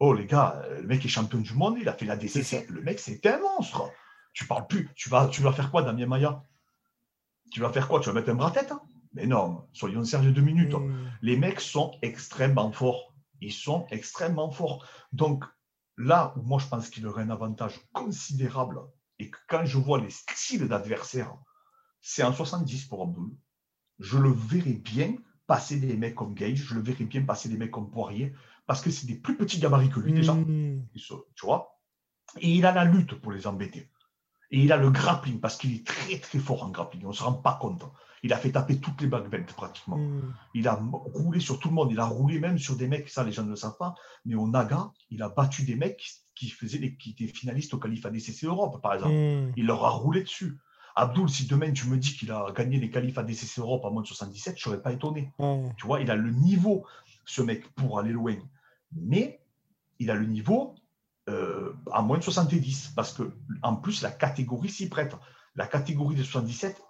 Oh les gars, le mec est champion du monde, il a fait la DCC. Le mec, c'est un monstre. Tu parles plus. Tu vas, tu vas faire quoi, Damien Maya Tu vas faire quoi? Tu vas mettre un bras-tête hein? Mais non, soyons sérieux deux minutes. Hmm. Les mecs sont extrêmement forts. Ils sont extrêmement forts. Donc là où moi je pense qu'il aurait un avantage considérable et que quand je vois les styles d'adversaires, c'est en 70 pour Abdul. Je le verrais bien passer des mecs comme Gage, je le verrais bien passer des mecs comme Poirier, parce que c'est des plus petits gabarits que lui déjà. Hmm. Tu vois Et il a la lutte pour les embêter. Et il a le grappling, parce qu'il est très très fort en grappling. On ne se rend pas compte. Il a fait taper toutes les back belts pratiquement. Hmm. Il a roulé sur tout le monde. Il a roulé même sur des mecs, ça les gens ne le savent pas, mais au Naga, il a battu des mecs qui, faisaient les- qui étaient finalistes au qualif ADCC Europe, par exemple. Hmm. Il leur a roulé dessus. Abdul, si demain tu me dis qu'il a gagné les qualifs ADCC Europe à moins de 77, je ne serais pas étonné. Tu vois, il a le niveau, ce mec, pour aller loin. Mais il a le niveau euh, à moins de 70. Parce que, en plus, la catégorie s'y prête. La catégorie de 77,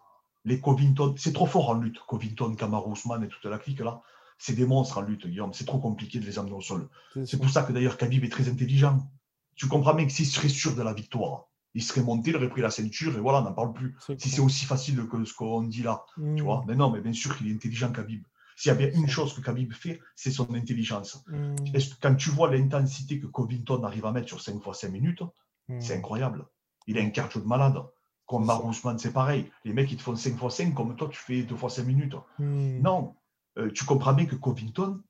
les Covington, c'est trop fort en lutte. Covington, Kamaru Usman et toute la clique là, c'est des monstres en lutte, Guillaume. C'est trop compliqué de les amener au sol. C'est pour ça que d'ailleurs Khabib est très intelligent. Tu comprends bien que s'il serait sûr de la victoire, il serait monté, il aurait pris la ceinture et voilà, on n'en parle plus. Si c'est aussi facile que ce qu'on dit là, tu vois. Mais non, mais bien sûr qu'il est intelligent, Khabib. S'il y a bien une chose que Khabib fait, c'est son intelligence. Hmm. Quand tu vois l'intensité que Covington arrive à mettre sur 5 fois 5 minutes, Hmm. c'est incroyable. Il a un cardio de malade. Comme. Marousman, c'est pareil. Les mecs, ils te font 5 fois 5, comme toi, tu fais 2 fois 5 minutes. Hmm. Non, Euh, tu comprends bien que Covington,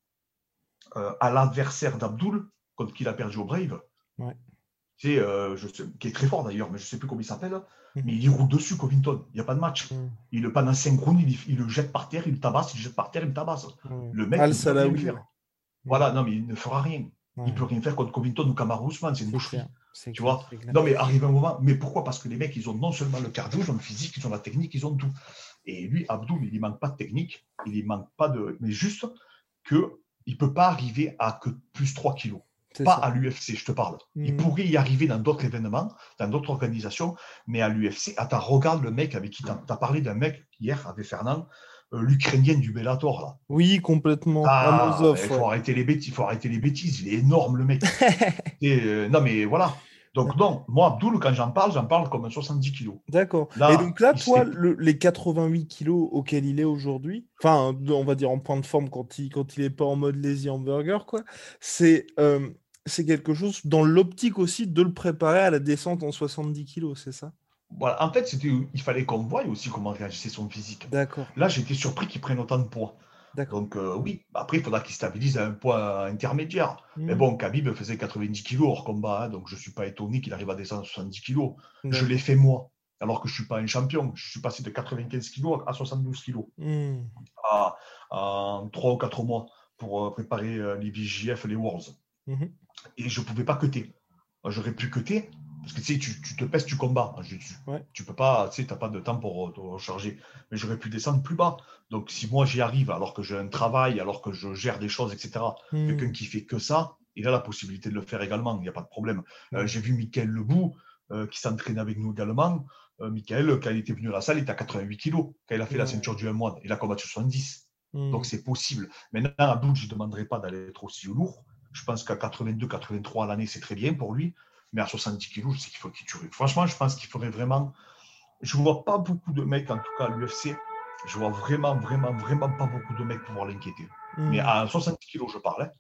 euh, à l'adversaire d'Abdul, contre qui il a perdu au Brave, Ouais. Tu sais, euh, je sais, qui est très fort d'ailleurs, mais je ne sais plus comment il s'appelle, Mhm. mais il y roule dessus, Covington. Il n'y a pas de match. Mhm. Il le panne en synchrone, il, il le jette par terre, il le tabasse, il le jette par terre, il le tabasse. Mm. Le mec, Al il peut rien faire. Voilà, non, mais il ne fera rien. Il peut rien faire contre Covington ou Kamaru Usman, c'est une boucherie. Tu vois. Non, mais arrive un moment. Mais pourquoi? Parce que les mecs, ils ont non seulement le cardio, ils ont le physique, ils ont la technique, ils ont tout. Et lui, Abdoul, il ne manque pas de technique, il ne manque pas de. Mais juste qu'il ne peut pas arriver à que plus 3 kilos. Pas ça. à l'UFC, je te parle. Il Mhm. pourrait y arriver dans d'autres événements, dans d'autres organisations, mais à l'UFC, attends, regarde le mec avec qui tu as parlé d'un mec hier, avec Fernand, euh, l'Ukrainien du Bellator, là. Oui, complètement. Ah, il ouais. faut arrêter les bêtises, il faut arrêter les bêtises. Il est énorme le mec. Et, euh, non mais voilà. Donc non, moi Abdoul, quand j'en parle, j'en parle comme un 70 kilos. D'accord. Et donc là, toi, le- les 88 kilos auxquels il est aujourd'hui, enfin, on va dire en point de forme quand il quand il est pas en mode lazy hamburger, quoi, c'est euh, c'est quelque chose dans l'optique aussi de le préparer à la descente en 70 kilos, c'est ça? Voilà. En fait, il fallait qu'on voie aussi comment réagissait son physique. D'accord. Là, j'étais surpris qu'il prenne autant de poids. Donc euh, oui, après, il faudra qu'il stabilise à un poids intermédiaire. Mais Mhm. bon, Khabib faisait 90 kilos hors combat, hein, donc je ne suis pas étonné qu'il arrive à descendre à 70 kilos. Je D'accord. l'ai fait moi, alors que je ne suis pas un champion. Je suis passé de 95 kilos à 72 kilos. Mhm. à- en 3 ou 4 mois pour euh, préparer euh, les VJF, les Worlds. Mhm. Et je ne pouvais pas cuter. J'aurais pu cuter, parce que tu sais, tu, te pèses, tu combats. Je- tu, Ouais. tu peux pas, tu sais, n'as pas de temps pour euh, te recharger. Mais j'aurais pu descendre plus bas. Donc si moi j'y arrive, alors que j'ai un travail, alors que je gère des choses, etc., Mhm. quelqu'un qui fait que ça, il a la possibilité de le faire également, il n'y a pas de problème. Euh, j'ai vu Michael Lebou, euh, qui s'entraîne avec nous également. Euh, Michael, quand il était venu à la salle, il était à 88 kilos. Quand il a fait la ceinture du M1, il a combattu 70. Mhm. Donc c'est possible. Maintenant, à Abdul, je ne demanderai pas d'aller être aussi lourd. Je pense qu'à 82-83 à l'année, c'est très bien pour lui. Mais à 70 kilos, je sais qu'il faut qu'il tue. Franchement, je pense qu'il faudrait vraiment. Je ne vois pas beaucoup de mecs, en tout cas à l'UFC. Je vois vraiment, vraiment, vraiment pas beaucoup de mecs pouvoir l'inquiéter. Mais Mhm. à 70 kilos, je parle. hein.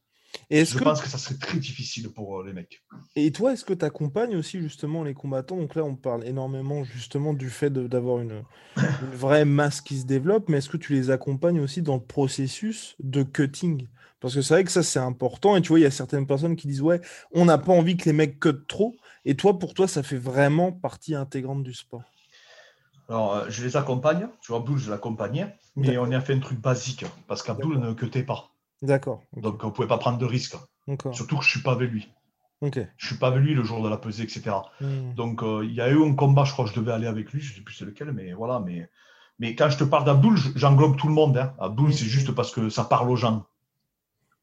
Et Je que pense que ça serait très difficile pour euh, les mecs. Et toi, est-ce que tu accompagnes aussi justement les combattants? Donc là, on parle énormément justement du fait d'avoir une, une vraie masse qui se développe, mais est-ce que tu les accompagnes aussi dans le processus de cutting? Parce que c'est vrai que ça, c'est important. Et tu vois, il y a certaines personnes qui disent, ouais, on n'a pas envie que les mecs cut trop. Et toi, pour toi, ça fait vraiment partie intégrante du sport. Alors, euh, je les accompagne. Tu vois, Abdul, je l'accompagnais. Mais on y a fait un truc basique. Parce qu'Abdul ne cutait pas. D'accord. Donc, on ne pouvait pas prendre de risques. Surtout que je ne suis pas avec lui. Je suis pas avec lui le jour de la pesée, etc. Hmm. Donc, euh, il y a eu un combat, je crois que je devais aller avec lui, je ne sais plus c'est lequel, mais voilà. Mais, mais quand je te parle d'Abdoul, je- j'englobe tout le monde. Hein. Abdoul, c'est Mhm. juste parce que ça parle aux gens.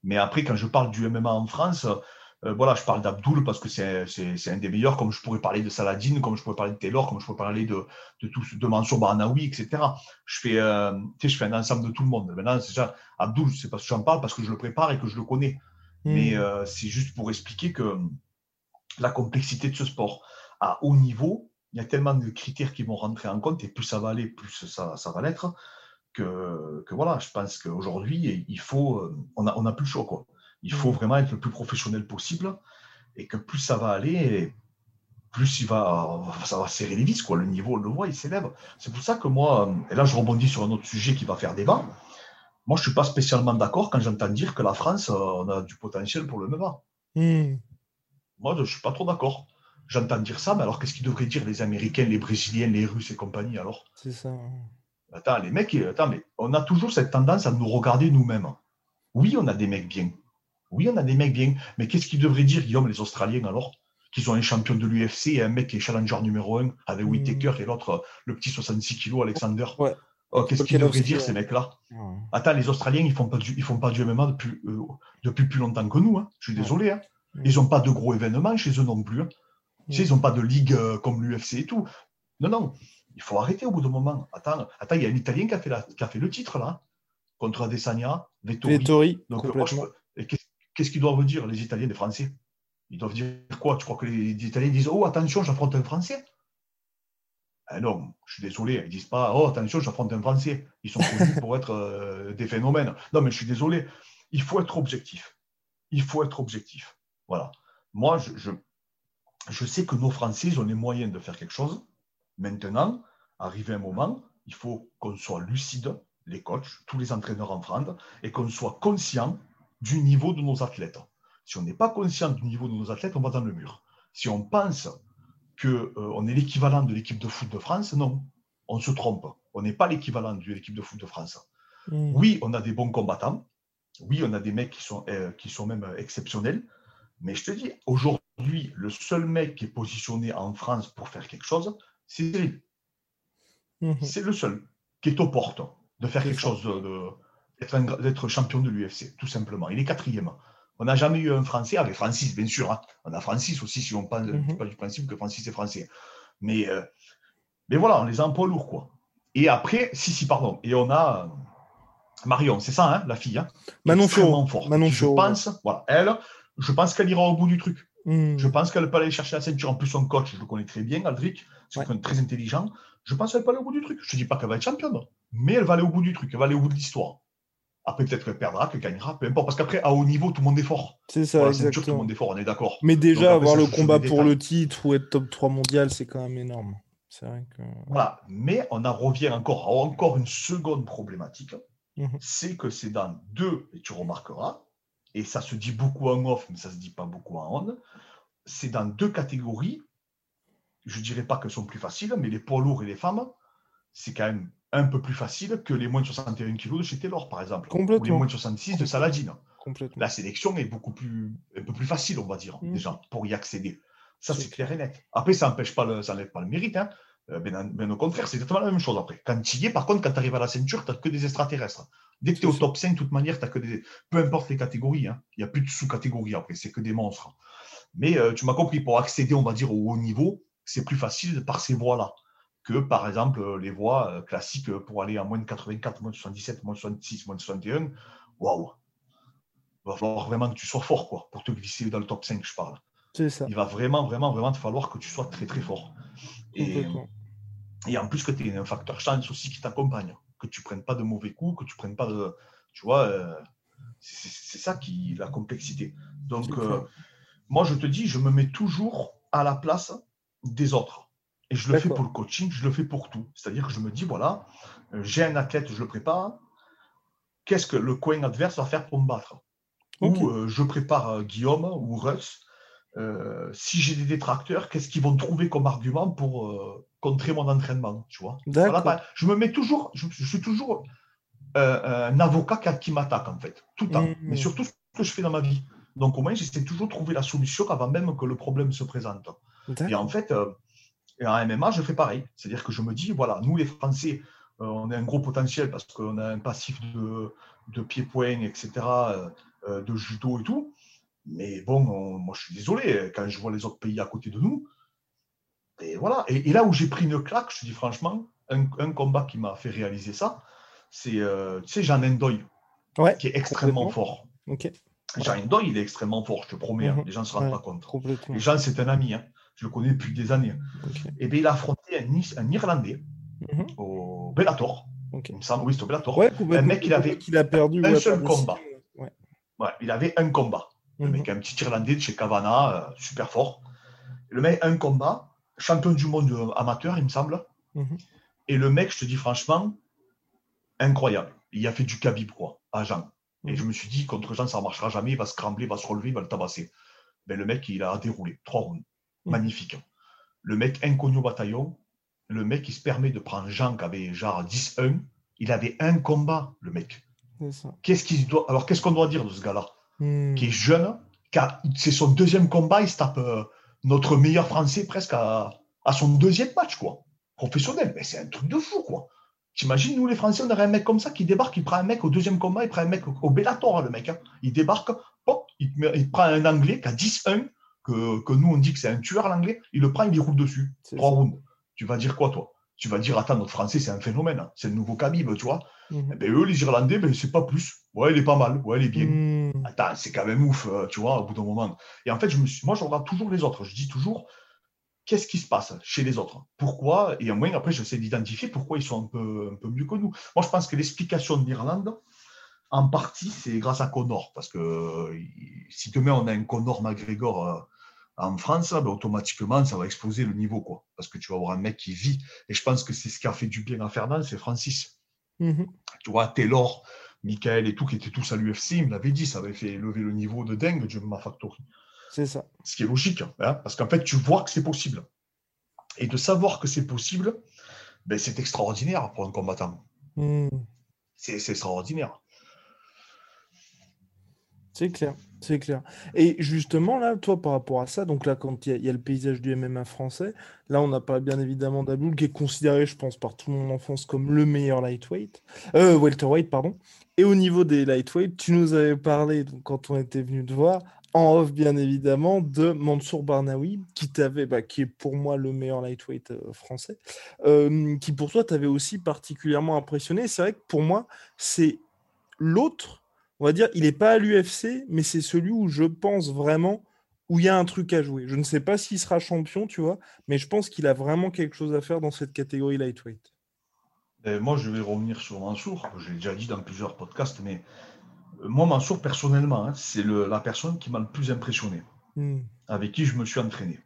Mais après, quand je parle du MMA en France, euh, voilà, je parle d'Abdoul parce que c'est un des meilleurs, comme je pourrais parler de Saladin, comme je pourrais parler de Taylor, comme je pourrais parler de, de, tout, de Mansour Barnaoui, etc. Je fais, euh, tu sais, je fais un ensemble de tout le monde. Maintenant, c'est ça. Abdoul, c'est parce que j'en parle, parce que je le prépare et que je le connais. Mais Hmm. euh, c'est juste pour expliquer que la complexité de ce sport. À haut niveau, il y a tellement de critères qui vont rentrer en compte et plus ça va aller, plus ça, ça va l'être. Que, que voilà, je pense qu'aujourd'hui, il faut, euh, on n'a on a plus le choix. Quoi. Il faut Mhm. vraiment être le plus professionnel possible et que plus ça va aller, plus il va, ça va serrer les vis. Quoi. Le niveau, on le voit, il s'élève. C'est pour ça que moi, euh, et là je rebondis sur un autre sujet qui va faire débat. Moi, je ne suis pas spécialement d'accord quand j'entends dire que la France, euh, on a du potentiel pour le MMA. Moi, je ne suis pas trop d'accord. J'entends dire ça, mais alors qu'est-ce qu'ils devraient dire les Américains, les Brésiliens, les Russes et compagnie alors? C'est ça. Attends, les mecs, euh, attends, mais on a toujours cette tendance à nous regarder nous-mêmes. Oui, on a des mecs bien. Oui, on a des mecs bien. Mais qu'est-ce qu'ils devraient dire, Guillaume, les Australiens alors Qu'ils ont un champion de l'UFC et un mec qui est challenger numéro 1 avec Mhm. Whittaker et l'autre, euh, le petit 66 kilos, Alexander. Ouais. Oh, qu'est-ce qu'ils devraient dire, ces mecs-là Ouais. Attends, les Australiens, ils font pas du, ils font pas du MMA depuis, euh, depuis plus longtemps que nous. hein. Je suis désolé. hein. Ils n'ont pas de gros événements chez eux non plus. hein. Tu sais, ils n'ont pas de ligue euh, comme l'UFC et tout. Non, non. Il faut arrêter au bout d'un moment. Attends, attends, il y a un Italien qui a fait, la- qui a fait le titre là, contre Adesanya, Vettori. Vettori, Donc, qu'est-ce qu'ils doivent dire, les Italiens, les Français? Ils doivent dire quoi? Tu crois que les Italiens disent Oh, attention, j'affronte un Français? Ah Non, je suis désolé. Ils disent pas Oh, attention, j'affronte un Français. Ils sont connus pour être euh, des phénomènes. Non, mais je suis désolé. Il faut être objectif. Il faut être objectif. Voilà. Moi, je, je, je sais que nos Français, ils ont les moyens de faire quelque chose. Maintenant, arrivé un moment, il faut qu'on soit lucide, les coachs, tous les entraîneurs en France, et qu'on soit conscient du niveau de nos athlètes. Si on n'est pas conscient du niveau de nos athlètes, on va dans le mur. Si on pense qu'on euh, est l'équivalent de l'équipe de foot de France, non, on se trompe. On n'est pas l'équivalent de l'équipe de foot de France. Mm. Oui, on a des bons combattants. Oui, on a des mecs qui sont, euh, qui sont même exceptionnels. Mais je te dis, aujourd'hui, le seul mec qui est positionné en France pour faire quelque chose, Cyril. Mhm. C'est le seul qui est aux portes de faire quelque ça. chose de, de- d'être, d'être champion de l'UFC, tout simplement. Il est quatrième. On n'a jamais eu un Français, avec Francis, bien sûr. hein. On a Francis aussi, si on parle Mhm. pas du principe que Francis est français. Mais, euh, mais voilà, on les a en poids lourd, quoi. Et après, si, si, pardon. Et on a euh, Marion, c'est ça, hein, la fille. Hein, Manon forte. Manon Qui, je pense, voilà, elle, je pense qu'elle ira au bout du truc. Mm. Je pense qu'elle peut aller chercher la ceinture. En plus, son coach, je le connais très bien, Aldric, c'est Ouais. très intelligent. Je pense qu'elle peut aller au bout du truc. Je ne te dis pas qu'elle va être championne, mais elle va aller au bout du truc, elle va aller au bout de l'histoire. Après, peut-être qu'elle perdra, qu'elle gagnera, peu importe. Parce qu'après, à haut niveau, tout le monde est fort. C'est ça, la ceinture, tout le exactement. monde est fort, on est d'accord. Mais Donc déjà, après, avoir ça le combat pour détails. le titre ou être top 3 mondial, c'est quand même énorme. C'est vrai que. Voilà. Mais on en revient encore à encore une seconde problématique. Mhm. C'est que c'est dans deux, et tu remarqueras, et ça se dit beaucoup en off, mais ça se dit pas beaucoup en on, c'est dans deux catégories. Je dirais pas qu'elles sont plus faciles, mais les poids lourds et les femmes, c'est quand même un peu plus facile que les moins de 61 kg de chez Taylor, par exemple. Ou les moins de 66 de Saladin. Complètement. La sélection est beaucoup plus, un peu plus facile, on va dire, Mhm. déjà, pour y accéder. Ça, C'est c'est clair et net. Après, ça n'empêche pas le, ça n'enlève pas le mérite. Hein. Bien au contraire, c'est exactement la même chose après. Quand tu y es, par contre, quand tu arrives à la ceinture, tu n'as que des extraterrestres. Dès que tu es au top 5, de toute manière, tu que des. Peu importe les catégories, hein. il n'y a plus de sous-catégories après, c'est que des monstres. Mais euh, tu m'as compris, pour accéder, on va dire, au haut niveau, c'est plus facile par ces voies-là que, par exemple, euh, les voies classiques pour aller à moins de 84, moins de 77, moins de 66, moins de 61. Waouh! Il va falloir vraiment que tu sois fort, quoi, pour te glisser dans le top 5, je parle. C'est ça. Il va vraiment, vraiment, vraiment te falloir que tu sois très, très fort. Et. Et en plus que tu aies un facteur chance aussi qui t'accompagne, que tu ne prennes pas de mauvais coups, que tu ne prennes pas de. Tu vois, euh, c'est ça qui la complexité. Donc, euh, moi, je te dis, je me mets toujours à la place des autres. Et je le fais pour le coaching, je le fais pour tout. C'est-à-dire que je me dis, voilà, euh, j'ai un athlète, je le prépare. Qu'est-ce que le coin adverse va faire pour me battre? Ou euh, je prépare Guillaume ou Russ. Si j'ai des détracteurs, qu'est-ce qu'ils vont trouver comme argument pour contrer mon entraînement tu vois Voilà, bah, Je me mets toujours, je, je suis toujours euh, un avocat qui, qui m'attaque en fait, tout le temps. Mhm. Mais surtout ce que je fais dans ma vie. Donc au moins, j'essaie toujours de trouver la solution avant même que le problème se présente. Et en fait, euh, et en MMA, je fais pareil. C'est-à-dire que je me dis, voilà, nous les Français, euh, on a un gros potentiel parce qu'on a un passif de, de pied-point, etc., de judo et tout. Mais bon, on- moi je suis désolé, quand je vois les autres pays à côté de nous. Et voilà. Et, et là où j'ai pris une claque, je te dis franchement, un, un combat qui m'a fait réaliser ça, c'est, euh, tu sais, Jean Endoy, Ouais. qui est extrêmement fort. Jean Endoy, il est extrêmement fort, je te promets. hein. Mhm. Les gens ne se rendent Ouais. pas compte. Et Jean, c'est un ami. hein. Je le connais depuis des années. Et bien, il a affronté un, Is- un Irlandais Mhm. au Bellator. Ok. Il me semble, oui, c'est au Bellator. Ouais, complètement. mec, il avait a perdu un seul combat. Ouais, il avait un combat. Le Mhm. mec, un petit Irlandais de chez Cavana, euh, super fort. Le mec, un combat, champion du monde amateur, il me semble. Mhm. Et le mec, je te dis franchement, incroyable. Il a fait du Khabib, quoi, à Jean. Et Mhm. je me suis dit, contre Jean, ça ne marchera jamais, il va se crampler, il va se relever, il va le tabasser. Mais le mec, il a déroulé, trois rounds. Mhm. Magnifique. Le mec inconnu au bataillon, le mec, il se permet de prendre Jean qui avait genre 10-1. Il avait un combat, le mec. Qu'est-ce qu'il doit... Alors, qu'est-ce qu'on doit dire de ce gars-là Hmm. Qui est jeune, c'est son deuxième combat, il se tape euh, notre meilleur français presque à, à son deuxième match, quoi. Professionnel. Mais c'est un truc de fou, quoi. T'imagines, nous les Français, on aurait un mec comme ça qui débarque, il prend un mec au deuxième combat, il prend un mec au, Bellator, le mec. hein. Il débarque, hop, il, prend un Anglais qui a 10-1, que, que nous on dit que c'est un tueur l'Anglais, il le prend, il roule dessus. C'est Trois rounds. Tu vas dire quoi, toi? Tu vas dire, attends, notre Français, c'est un phénomène. hein. C'est le nouveau Khabib, tu vois. Mhm. Eh ben, eux, les Irlandais, ben, c'est pas plus. Ouais, il est pas mal. Ouais, il est bien. Hmm. Attends, c'est quand même ouf, euh, tu vois, au bout d'un moment. Et en fait, je me suis, moi, je regarde toujours les autres. Je dis toujours, qu'est-ce qui se passe chez les autres? Pourquoi? Et au moins, après, j'essaie d'identifier pourquoi ils sont un peu, un peu mieux que nous. Moi, je pense que l'explication de l'Irlande, en partie, c'est grâce à Connor. Parce que euh, si demain, on a un Connor McGregor euh, en France, ben, automatiquement, ça va exploser le niveau. quoi. Parce que tu vas avoir un mec qui vit. Et je pense que c'est ce qui a fait du bien à Fernand, c'est Francis Mhm. tu vois, Taylor, Michael et tout, qui étaient tous à l'UFC, ils me l'avaient dit, ça avait fait lever le niveau de dingue du MMA Factory. C'est ça. Ce qui est logique, hein, parce qu'en fait, tu vois que c'est possible. Et de savoir que c'est possible, ben, c'est extraordinaire pour un combattant. Hmm. C'est extraordinaire. C'est clair, c'est clair. Et justement, là, toi, par rapport à ça, donc là, quand il y, a le paysage du MMA français, là, on a parlé bien évidemment d'Aboul, qui est considéré, je pense, par tout mon enfance comme le meilleur lightweight, euh, welterweight, pardon. Et au niveau des lightweight, tu nous avais parlé, donc, quand on était venu te voir, en off, bien évidemment, de Mansour Barnaoui, qui bah, qui est pour moi le meilleur lightweight euh, français, euh, qui pour toi t'avait aussi particulièrement impressionné. C'est vrai que pour moi, c'est l'autre on va dire, il n'est pas à l'UFC, mais c'est celui où je pense vraiment où il y a un truc à jouer. Je ne sais pas s'il sera champion, tu vois, mais je pense qu'il a vraiment quelque chose à faire dans cette catégorie lightweight. moi, je vais revenir sur Mansour. Je l'ai déjà dit dans plusieurs podcasts, mais euh, moi, Mansour, personnellement, hein, c'est la personne qui m'a le plus impressionné, hmm. avec qui je me suis entraîné.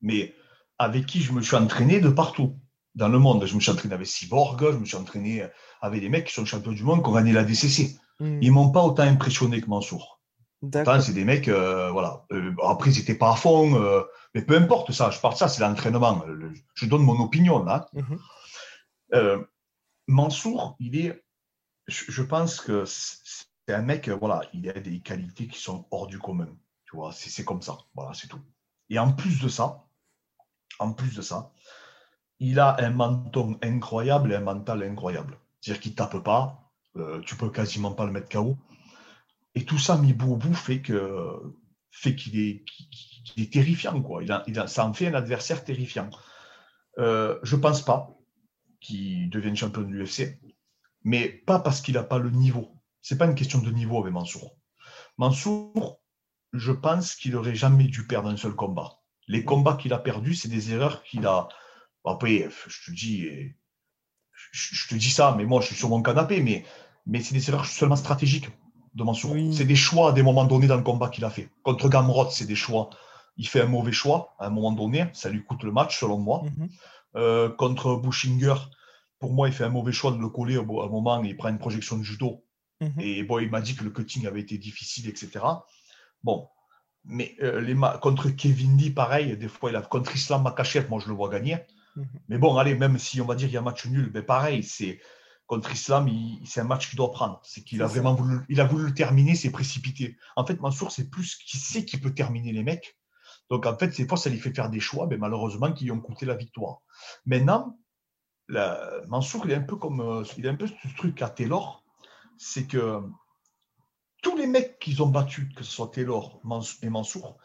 Mais avec qui je me suis entraîné de partout dans le monde. Je me suis entraîné avec Cyborg, je me suis entraîné avec des mecs qui sont champions du monde, qui ont gagné la DCC. Hmm. Ils m'ont pas autant impressionné que Mansour. c'est des mecs, euh, voilà. Euh, après, ils n'étaient pas à fond, euh, mais peu importe ça. Je parle de ça, c'est l'entraînement. Je donne mon opinion là. Mhm. Mansour, il est, je, pense que c'est un mec, voilà, il a des qualités qui sont hors du commun. Tu vois, c'est comme ça. Voilà, c'est tout. Et en plus de ça, en plus de ça, il a un menton incroyable et un mental incroyable. C'est-à-dire qu'il tape pas, euh, tu peux quasiment pas le mettre KO. Et tout ça mis bout au bout fait que fait qu'il est, est, terrifiant. Quoi. Il a, il a, ça en fait un adversaire terrifiant. Euh, je pense pas qu'il devienne champion de l'UFC, mais pas parce qu'il n'a pas le niveau. C'est pas une question de niveau avec Mansour. Mansour, je pense qu'il aurait jamais dû perdre un seul combat. Les combats qu'il a perdus, c'est des erreurs qu'il a. Après, je te dis, je, te dis ça, mais moi, je suis sur mon canapé, mais, mais c'est des erreurs seulement stratégiques de Mansour. C'est des choix à des moments donnés dans le combat qu'il a fait. Contre Gamrot, c'est des choix. Il fait un mauvais choix à un moment donné, ça lui coûte le match, selon moi. Mhm. Euh, contre Bushinger, pour moi, il fait un mauvais choix de le coller à un moment, il prend une projection de judo. Mhm. Et bon, il m'a dit que le cutting avait été difficile, etc. Bon, mais euh, les contre Kevin Lee, pareil, des fois, il a contre Islam Makachev, moi je le vois gagner. Mhm. Mais bon, allez, même si on va dire qu'il y a un match nul, mais pareil, c'est contre Islam, c'est un match qu'il doit prendre. C'est qu'il a vraiment voulu, il a voulu le terminer, c'est précipité. En fait, Mansour, c'est plus qu'il sait qu'il peut terminer les mecs. Donc, en fait, c'est fois, ça lui fait faire des choix, mais malheureusement, qui lui ont coûté la victoire. Maintenant, Mansour, il est un peu comme, euh, il a un peu ce truc à Taylor, c'est que tous les mecs qu'ils ont battus, que ce soit Taylor et Mansour,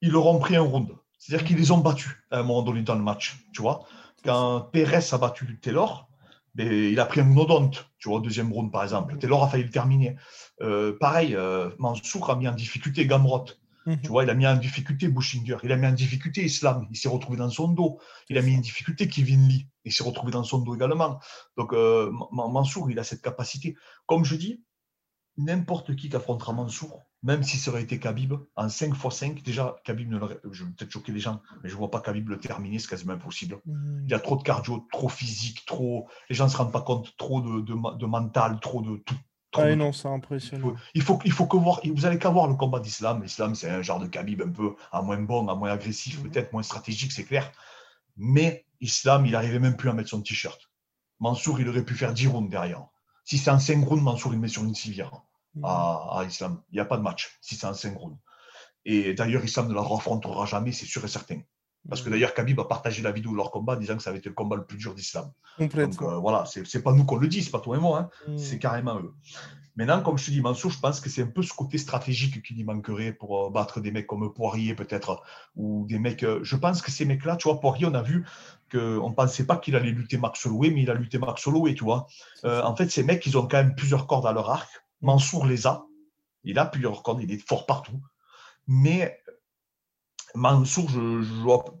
ils leur ont pris un round. C'est-à-dire qu'ils les ont battus à un moment donné dans le match. Tu vois, quand Pérez a battu Taylor, ben, il a pris un odonte, tu vois, au deuxième round par exemple. Taylor a failli le terminer. Euh, pareil, euh, Mansour a mis en difficulté Gamrot. Mhm. Tu vois, il a mis en difficulté Bushinger. Il a mis en difficulté Islam. Il s'est retrouvé dans son dos. Il a mis en difficulté Kevin Lee. Il s'est retrouvé dans son dos également. Donc, euh, Mansour, il a cette capacité. Comme je dis, n'importe qui qui affrontera Mansour, même si ça aurait été Khabib, en 5 x 5, déjà, Khabib ne l'aurait. Je vais peut-être choquer les gens, mais je ne vois pas Khabib le terminer, c'est quasiment impossible. Mmh. Il y a trop de cardio, trop physique, trop. Les gens ne se rendent pas compte, trop de, de, mental, trop de tout. ah non, c'est impressionnant. Il faut, il faut que voir, vous allez qu'à voir le combat d'Islam. L'Islam, c'est un genre de Khabib un peu à moins bon, à moins agressif, mmh. peut-être moins stratégique, c'est clair. Mais Islam, il n'arrivait même plus à mettre son t-shirt. Mansour, il aurait pu faire 10 rounds derrière. Si c'est en 5 rounds, Mansour, il met sur une civière à, Islam. Il n'y a pas de match si c'est en synchrone. Et d'ailleurs, Islam ne la affrontera jamais, c'est sûr et certain. Parce que d'ailleurs, Khabib a partagé la vidéo de leur combat disant que ça avait été le combat le plus dur d'Islam. Donc euh, voilà, c'est pas nous qu'on le dit, c'est pas toi et moi, hein. mm. c'est carrément eux. Maintenant, comme je te dis, Mansour, je pense que c'est un peu ce côté stratégique qui lui manquerait pour euh, battre des mecs comme Poirier, peut-être, ou des mecs. Euh, je pense que ces mecs-là, tu vois, Poirier, on a vu qu'on ne pensait pas qu'il allait lutter Max Holloway, mais il a lutté Max Holloway, tu vois. en fait, ces mecs, ils ont quand même plusieurs cordes à leur arc. Mansour les a. Il a plusieurs cordes, il est fort partout. Mais Mansour, je,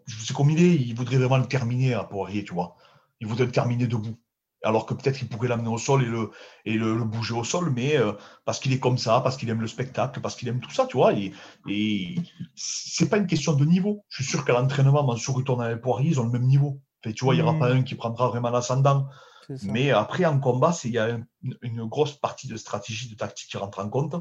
je, sais comme il est, il voudrait vraiment le terminer à Poirier, tu vois. Il voudrait le terminer debout. Alors que peut-être qu'il pourrait l'amener au sol et le, et le, bouger au sol, mais euh, parce qu'il est comme ça, parce qu'il aime le spectacle, parce qu'il aime tout ça, tu vois. Et, et c'est pas une question de niveau. Je suis sûr qu'à l'entraînement, Mansour et Poirier, ils ont le même niveau. tu vois, il n'y aura mmh. pas un qui prendra vraiment l'ascendant. Mais après, en combat, il y a une, grosse partie de stratégie, de tactique qui rentre en compte.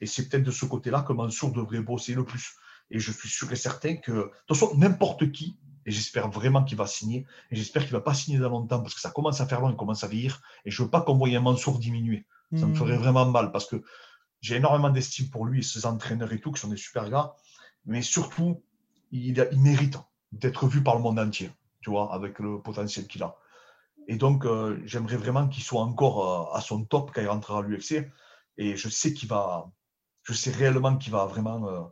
Et c'est peut-être de ce côté-là que Mansour devrait bosser le plus. Et je suis sûr et certain que, de toute façon, n'importe qui, et j'espère vraiment qu'il va signer, et j'espère qu'il ne va pas signer dans longtemps, parce que ça commence à faire long, il commence à vieillir, et je ne veux pas qu'on voie un Mansour diminuer. Ça me ferait hmm. vraiment mal, parce que j'ai énormément d'estime pour lui et ses entraîneurs et tout, qui sont des super gars, mais surtout, il, il mérite d'être vu par le monde entier, tu vois, avec le potentiel qu'il a. Et donc, euh, j'aimerais vraiment qu'il soit encore euh, à son top quand il rentrera à l'UFC. Et je sais qu'il va, je sais réellement qu'il va vraiment, euh,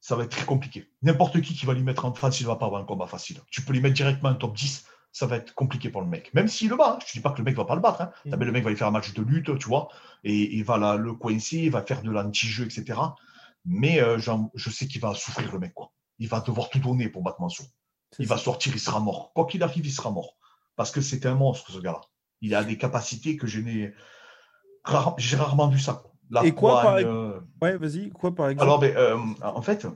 ça va être très compliqué. N'importe qui qui va lui mettre en face, il ne va pas avoir un combat facile. Tu peux lui mettre directement un top 10, ça va être compliqué pour le mec. Même s'il le bat, hein. je ne dis pas que le mec ne va pas le battre. Hein. Mm. Le mec va lui faire un match de lutte, tu vois, et il va le coincer, il va faire de l'anti-jeu, etc. Mais je sais qu'il va souffrir, le mec. Quoi. Il va devoir tout donner pour battre Mansour. Il va sortir, il sera mort. Quoi qu'il arrive, il sera mort parce que c'est un monstre, ce gars-là. Il a des capacités que je n'ai j'ai rarement vu ça. Et quoi, par... Euh, ouais, vas-y, quoi par exemple? Alors, ben, euh, en fait,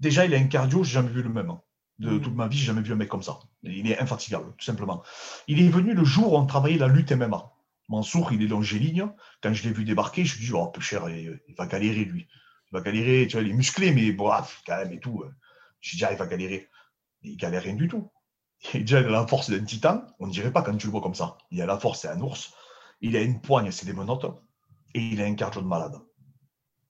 déjà, il a un cardio, j'ai jamais vu le même. Hein. De hmm. toute ma vie, j'ai jamais vu un mec comme ça. Il est infatigable, tout simplement. Il est venu le jour où on travaillait la lutte MMA. Mansour, il est longiligne. Quand je l'ai vu débarquer, je me suis dit, oh, cher, il, va galérer, lui. Il va galérer, tu vois, il est musclé, mais bref, quand même, et tout. Je me dit, ah, il va galérer. Il galère rien du tout. Il déjà la force d'un titan, on ne dirait pas quand tu le vois comme ça. Il a la force, c'est un ours. Il a une poigne, c'est des menottes. Et il a un cardio de malade.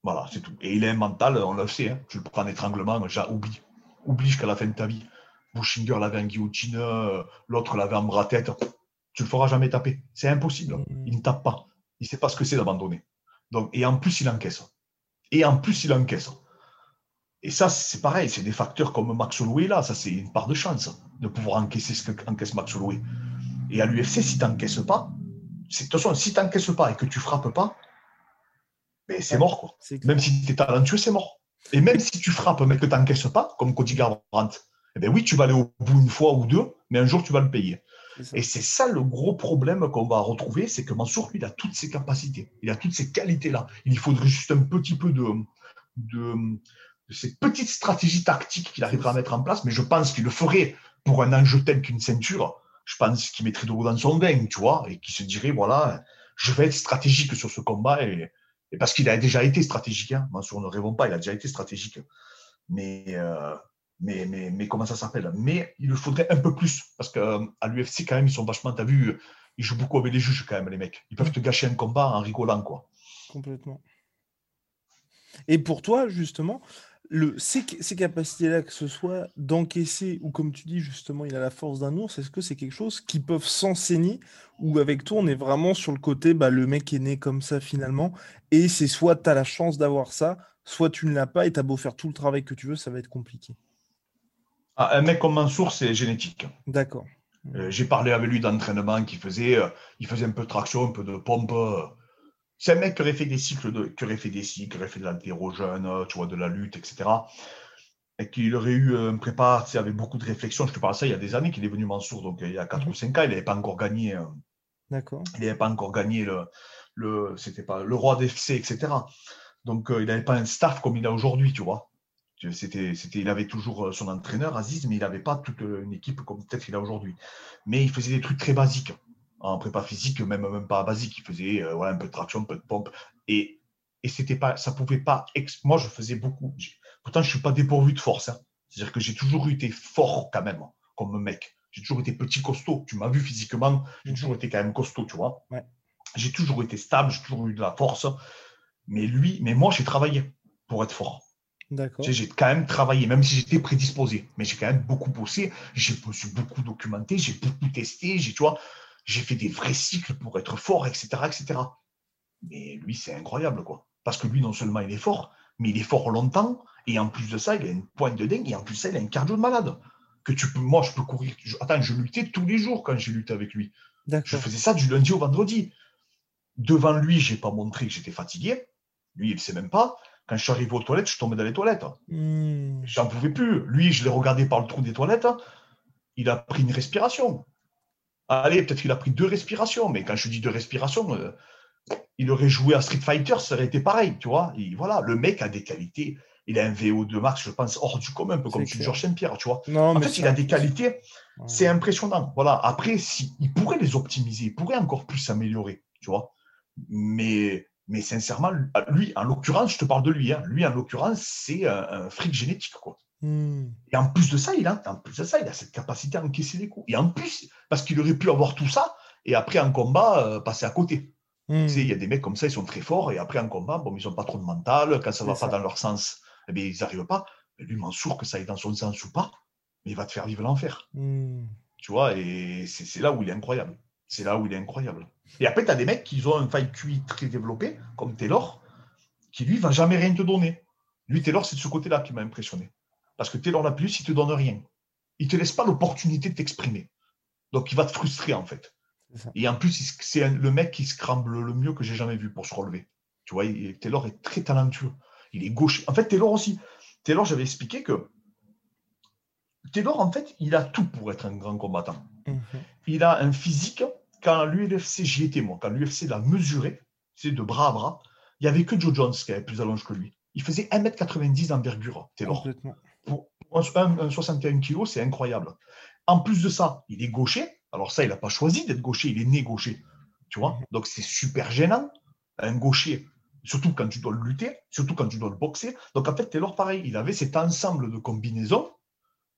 Voilà, c'est tout. Et il a un mental, on le sait, hein. tu le prends en étranglement, déjà, oublie. Oublie jusqu'à la fin de ta vie. Bushinger l'avait en guillotine, euh, l'autre l'avait en bras-tête. Tu le feras jamais taper. C'est impossible. Il ne tape pas. Il ne sait pas ce que c'est d'abandonner. Donc, et en plus, il encaisse. Et en plus, il encaisse. Et ça, c'est pareil, c'est des facteurs comme Max Holloway là, ça c'est une part de chance de pouvoir encaisser ce qu'encaisse Max Holloway. Et à l'UFC, si tu n'encaisses pas, de toute façon, si tu n'encaisses pas et que tu frappes pas, ben, c'est mort. Quoi. Même si tu es talentueux, c'est mort. Et même si tu frappes mais que tu n'encaisses pas, comme Cody Garbrandt, eh ben oui, tu vas aller au bout une fois ou deux, mais un jour tu vas le payer. Et c'est ça le gros problème qu'on va retrouver, c'est que Mansour, lui, il a toutes ses capacités, il a toutes ces qualités-là. Il faudrait juste un petit peu de, de, de ces petites stratégies tactiques qu'il arrivera à mettre en place, mais je pense qu'il le ferait pour un enjeu tel qu'une ceinture. Je pense qu'il mettrait de l'eau dans son vin, tu vois, et qu'il se dirait, voilà, je vais être stratégique sur ce combat, et, parce qu'il a déjà été stratégique, hein. Ne rêvons pas, il a déjà été stratégique. Mais, euh, mais, mais, mais comment ça s'appelle? Mais il le faudrait un peu plus, parce qu'à euh, l'UFC, quand même, ils sont vachement, t'as vu, ils jouent beaucoup avec les juges, quand même, les mecs. Ils peuvent te gâcher un combat en rigolant, quoi. Complètement. Et pour toi, justement, le, ces, capacités-là, que ce soit d'encaisser ou comme tu dis justement, il a la force d'un ours, est-ce que c'est quelque chose qui peuvent s'enseigner ou avec toi on est vraiment sur le côté, bah, le mec est né comme ça finalement et c'est soit tu as la chance d'avoir ça, soit tu ne l'as pas et tu as beau faire tout le travail que tu veux, ça va être compliqué. Ah, un mec comme Mansour, c'est génétique. D'accord. Euh, j'ai parlé avec lui d'entraînement qui faisait, euh, il faisait un peu de traction, un peu de pompe. Euh, c'est un mec qui aurait fait des cycles, de, qui aurait fait des cycles, qui aurait fait de l'altérogène, tu vois, de la lutte, etc. Et qu'il aurait eu un prépa, tu sais, avec beaucoup de réflexion. Je te parle de ça il y a des années qu'il est venu Mansour, donc il y a 4 mhm. ou 5 ans, il n'avait pas encore gagné. Euh, D'accord. Il n'avait pas encore gagné le, le c'était pas le roi d'FC, etc. Donc euh, il n'avait pas un staff comme il a aujourd'hui, tu vois. C'était, c'était, il avait toujours euh, son entraîneur, Aziz, mais il n'avait pas toute une équipe comme peut-être qu'il a aujourd'hui. Mais il faisait des trucs très basiques en prépa physique, même, même pas basique. Il faisait euh, un peu de traction, un peu de pompe. Et, et c'était pas, ça pouvait pas. Moi, je faisais beaucoup. Pourtant, je suis pas dépourvu de force. Hein. C'est-à-dire que j'ai toujours été fort quand même, comme mec. J'ai toujours été petit, costaud. Tu m'as vu physiquement, j'ai toujours été quand même costaud, tu vois. J'ai toujours été stable, j'ai toujours eu de la force. Mais lui, mais moi, j'ai travaillé pour être fort. J'ai quand même travaillé, même si j'étais prédisposé. Mais j'ai quand même beaucoup bossé. J'ai beaucoup documenté, j'ai beaucoup testé. J'ai, tu vois, j'ai fait des vrais cycles pour être fort, etc. etc. Mais lui, c'est incroyable, quoi. Parce que lui, non seulement il est fort, mais il est fort longtemps, et en plus de ça, il a une pointe de dingue, et en plus de ça, il a un cardio de malade. Que tu peux, moi, je peux courir. attends, je luttais tous les jours quand j'ai lutté avec lui. Je faisais ça du lundi au vendredi. Devant lui, j'ai pas montré que j'étais fatigué. Lui, il ne sait même pas. Quand je suis arrivé aux toilettes, je tombais dans les toilettes. Hmm. J'en pouvais plus. Lui, je l'ai regardé par le trou des toilettes. Il a pris une respiration. Allez, peut-être qu'il a pris deux respirations, mais quand je dis deux respirations, euh, il aurait joué à Street Fighter, ça aurait été pareil, tu vois. Et voilà, le mec a des qualités il a un VO2 max, je pense, hors du commun, un peu comme C'est Georges Saint-Pierre, tu vois. Non, En mais fait, il a des qualités, Ouais. c'est impressionnant. Voilà. Après, si, il pourrait les optimiser, il pourrait encore plus s'améliorer, tu vois. Mais, mais sincèrement, lui, en l'occurrence, je te parle de lui, hein, lui, en l'occurrence, c'est un, un fric génétique, quoi. Hmm. Et en plus de ça, il a, en plus de ça, il a cette capacité à encaisser les coups. Et en plus, parce qu'il aurait pu avoir tout ça, et après en combat, euh, passer à côté. Hmm. Tu sais, il y a des mecs comme ça, ils sont très forts, et après en combat, bon, ils n'ont pas trop de mental. Quand ça va C'est pas dans leur sens, eh bien, ils n'arrivent pas. Mais lui, Mansour, que ça aille dans son sens ou pas, mais il va te faire vivre l'enfer. Hmm. Tu vois, et c'est là où il est incroyable. C'est là où il est incroyable. Et après, tu as des mecs qui ont un faille QI très développé, comme Taylor, qui lui va jamais rien te donner. Lui, Taylor, c'est de ce côté-là qui m'a impressionné. Parce que Taylor la plus, il te donne rien. Il ne te laisse pas l'opportunité de t'exprimer. Donc il va te frustrer en fait. Et en plus, c'est le mec qui se scramble le mieux que j'ai jamais vu pour se relever. Tu vois, Taylor est très talentueux. Il est gauche. En fait, Taylor aussi. Taylor, j'avais expliqué que Taylor, en fait, il a tout pour être un grand combattant. Il a un physique. Quand l'UFC, j'y étais moi, quand l'UFC l'a mesuré, c'est de bras à bras, il n'y avait que Joe Jones qui avait plus allonge que lui. Il faisait 1m90 d'envergure, Taylor. 1,61 kg, c'est incroyable. En plus de ça, il est gaucher. Alors ça, il n'a pas choisi d'être gaucher, il est né gaucher. Donc c'est super gênant. Un gaucher, surtout quand tu dois le lutter, surtout quand tu dois le boxer. Donc en fait, Taylor, pareil, il avait cet ensemble de combinaisons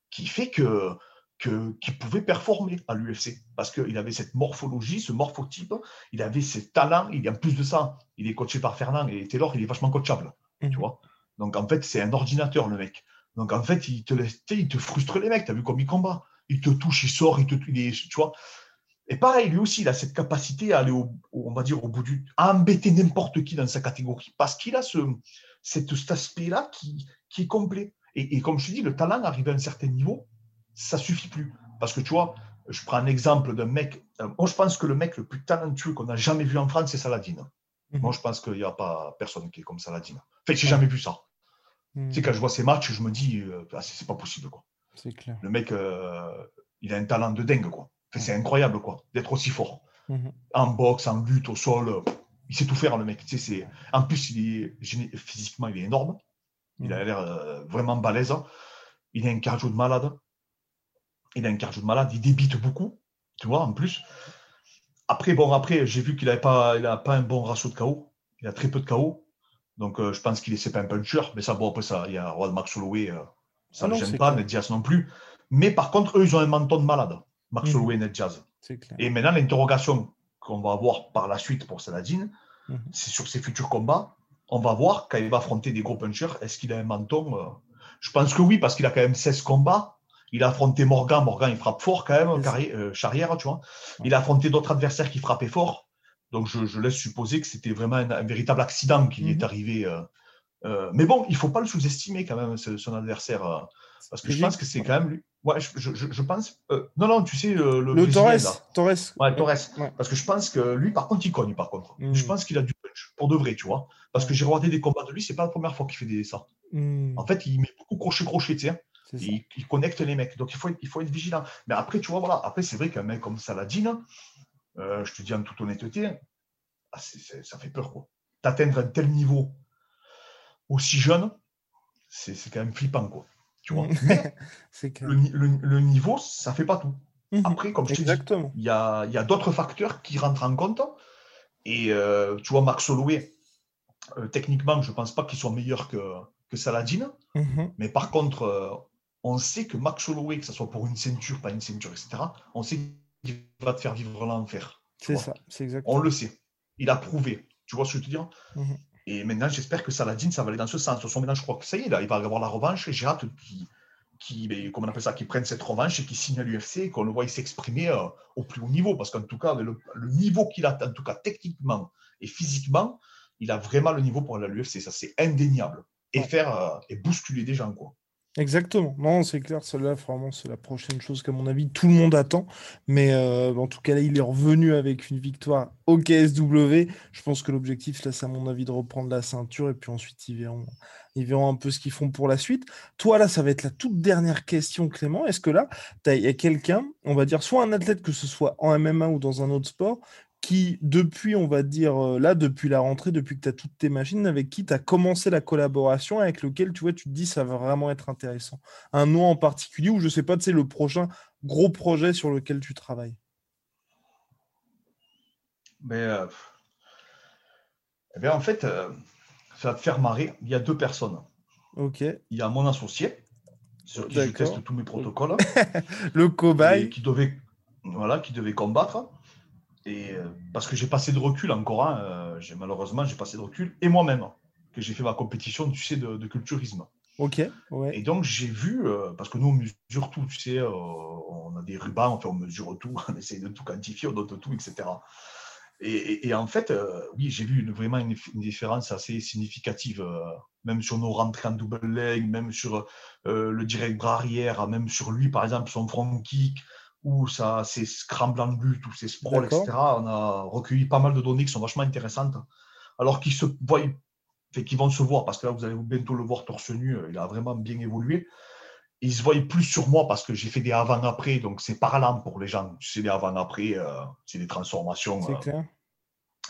qui fait que qu'il pouvait performer à l'UFC parce qu'il avait cette morphologie, ce morphotype, il avait ses talents. Il, en plus de ça, il est coaché par Fernand et Taylor, il est vachement coachable. Tu mhm. Donc en fait, c'est un ordinateur, le mec. Donc en fait, il te laisse, il te frustre les mecs. Tu as vu comme il combat? Il te touche, il sort, il te il est- tu vois. Et pareil, lui aussi, il a cette capacité à aller au, on va dire, au bout du, à embêter n'importe qui dans sa catégorie, parce qu'il a ce, cet aspect-là qui, qui est complet. Et, et comme je te dis, le talent arrivé à un certain niveau, ça suffit plus. Parce que tu vois, je prends un exemple d'un mec. euh, moi, je pense que le mec le plus talentueux qu'on a jamais vu en France, c'est Saladin. Mhm. Moi, je pense qu'il n'y a pas personne qui est comme Saladin. En fait, j'ai jamais vu ça. Hmm. Tu sais, quand je vois ces matchs, je me dis, euh, ah, c'est pas possible, quoi. C'est clair. Le mec, euh, il a un talent de dingue, quoi. Enfin, c'est incroyable, quoi, d'être aussi fort. Mhm. En boxe, en lutte, au sol, il sait tout faire, le mec. Tu sais. En plus, il est, physiquement, il est énorme. Il a l'air euh, vraiment balèze. Il a un cardio de malade. Il a un cardio de malade. Il débite beaucoup, tu vois, en plus. Après, bon, après, j'ai vu qu'il n'a pas, il a pas un bon ratio de KO. Il a très peu de KO. Donc, euh, je pense qu'il est, pas un puncher. Mais ça, bon, après, ça, il y a Rod Max Holloway. euh, ça Ah ne non, gêne pas. Ned Diaz non plus. Mais par contre, eux, ils ont un menton de malade. Max Mhm. Holloway et Ned Diaz. Et maintenant, l'interrogation qu'on va avoir par la suite pour Saladin, Mhm. c'est sur ses futurs combats. On va voir quand il va affronter des gros punchers, est-ce qu'il a un menton euh, Je pense que oui, parce qu'il a quand même 16 combats. Il a affronté Morgan. Morgan, il frappe fort quand même, carré- euh, charrière, tu vois. Il a affronté d'autres adversaires qui frappaient fort. Donc, je, je laisse supposer que c'était vraiment un, un véritable accident qui lui Mhm. est arrivé. euh, euh, mais bon, il faut pas le sous-estimer quand même, ce- son adversaire. euh, parce que je pense que c'est quand même lui. Ouais, je, je- je- je pense. non, non, tu sais, le, le Brésilien, là. Torres. Torres. Ouais, Torres. Ouais. Parce que je pense que lui, par contre, il cogne, par contre. Mm. Je pense qu'il a du punch, pour de vrai, tu vois. Parce que j'ai regardé des combats de lui, c'est pas la première fois qu'il fait des, ça. Hmm, En fait, il met beaucoup crochet-crochet, tu sais. ça. Il, il connecte les mecs. Donc, il faut, être- il faut être vigilant. Mais après, tu vois, voilà. Après, c'est vrai qu'un mec comme Saladin, euh, je te dis en toute honnêteté, ah, ça fait peur. D'atteindre un tel niveau aussi jeune, c'est quand même flippant, quoi. Tu vois. Mais c'est clair. le, ni- le- le niveau, ça fait pas tout. Mhm. Après, comme je te dis, il y a, il y a d'autres facteurs qui rentrent en compte. Et euh, tu vois, Max Holloway, euh, techniquement, je ne pense pas qu'il soit meilleur que, que Saladin. Mhm. Mais par contre, euh, on sait que Max Holloway, que ce soit pour une ceinture, pas une ceinture, etc., on sait qu'il va te faire vivre l'enfer. C'est ça. C'est exactement. On le sait. Il a prouvé. Tu vois ce que je veux te dire? Mhm. Et maintenant, j'espère que Saladin, ça va aller dans ce sens. De toute façon, maintenant, je crois que ça y est, là, il va avoir la revanche. Et j'ai hâte qu'il qui, ben, comment on appelle ça, qu'il prenne cette revanche et qu'il signe à l'UFC et qu'on le voit s'exprimer euh, au plus haut niveau. Parce qu'en tout cas, le, le niveau qu'il a, en tout cas techniquement et physiquement, il a vraiment le niveau pour aller à l'UFC. Ça, c'est indéniable. Et faire euh, et bousculer des gens, quoi. Exactement. Non, c'est clair, celle-là, vraiment, c'est la prochaine chose qu'à mon avis, tout le monde attend. Mais euh, en tout cas, là, il est revenu avec une victoire au KSW. Je pense que l'objectif, là, c'est à mon avis de reprendre la ceinture et puis ensuite, ils verront, ils verront un peu ce qu'ils font pour la suite. Toi, là, ça va être la toute dernière question, Clément. Est-ce que là, il y a quelqu'un, on va dire, soit un athlète, que ce soit en MMA ou dans un autre sport, qui, depuis, on va dire, euh, là, depuis la rentrée, depuis que tu as toutes tes machines, avec qui tu as commencé la collaboration, avec lequel, tu vois, tu te dis, ça va vraiment être intéressant. Un nom en particulier, ou je sais pas, sais, le prochain gros projet sur lequel tu travailles? Mais, euh, eh bien, en fait, euh, ça va te faire marrer. Il y a deux personnes. Ok. Il y a mon associé, sur qui je teste tous mes protocoles, Le cobaye. qui devait, voilà, qui devait combattre. Et euh, parce que j'ai passé de recul encore, hein, euh, j'ai malheureusement j'ai passé de recul, et moi-même, que j'ai fait ma compétition, tu sais, de, de culturisme. Ok. Ouais. Et donc j'ai vu, euh, parce que nous on mesure tout, tu sais, on a des rubans, enfin, on mesure tout, on essaye de tout quantifier, on note tout, etc. Et, et- et en fait, oui, j'ai vu une- vraiment une, une différence assez significative, même sur nos rentrées en double leg, même sur le direct bras arrière, même sur lui, par exemple, son front kick, ou ça, ses scrambles en lutte, ou sprawls, D'accord. etc. On a recueilli pas mal de données qui sont vachement intéressantes, alors qu'ils se voient, fait qu'ils vont se voir, parce que là, vous allez bientôt le voir torse nu, euh, il a vraiment bien évolué. Il se voyait plus sur moi parce que j'ai fait des avant-après, donc c'est parlant pour les gens. Sais, les avant-après, euh, c'est des transformations C'est euh,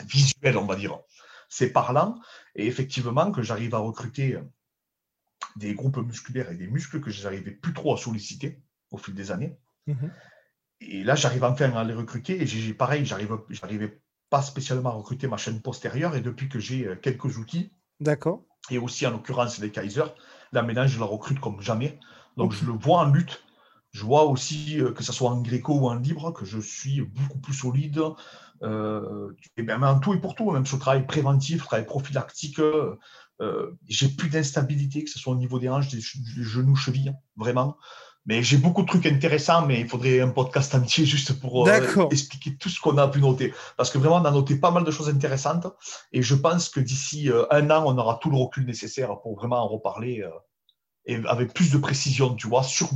visuelles, on va dire. C'est parlant. Et effectivement, que j'arrive à recruter des groupes musculaires et des muscles que je n'arrivais plus trop à solliciter au fil des années. Mhm. Et là, j'arrive enfin à les recruter. Et j'ai pareil, j'arrive, j'arrivais pas spécialement à recruter ma chaîne postérieure. Et depuis que j'ai euh, quelques outils, D'accord. et aussi en l'occurrence les Kaiser, la ménage, je la recrute comme jamais. Donc je le vois en lutte. Je vois aussi, euh, que ce soit en gréco ou en libre, que je suis beaucoup plus solide. Euh, et bien, mais en tout et pour tout, même sur le travail préventif, le travail prophylactique, euh, j'ai plus d'instabilité, que ce soit au niveau des hanches, des, ch- des genoux, chevilles, vraiment. Mais j'ai beaucoup de trucs intéressants, mais il faudrait un podcast entier juste pour euh, expliquer tout ce qu'on a pu noter. Parce que vraiment, on a noté pas mal de choses intéressantes. Et je pense que d'ici euh, un an, on aura tout le recul nécessaire pour vraiment en reparler euh, et avec plus de précision, tu vois, sur,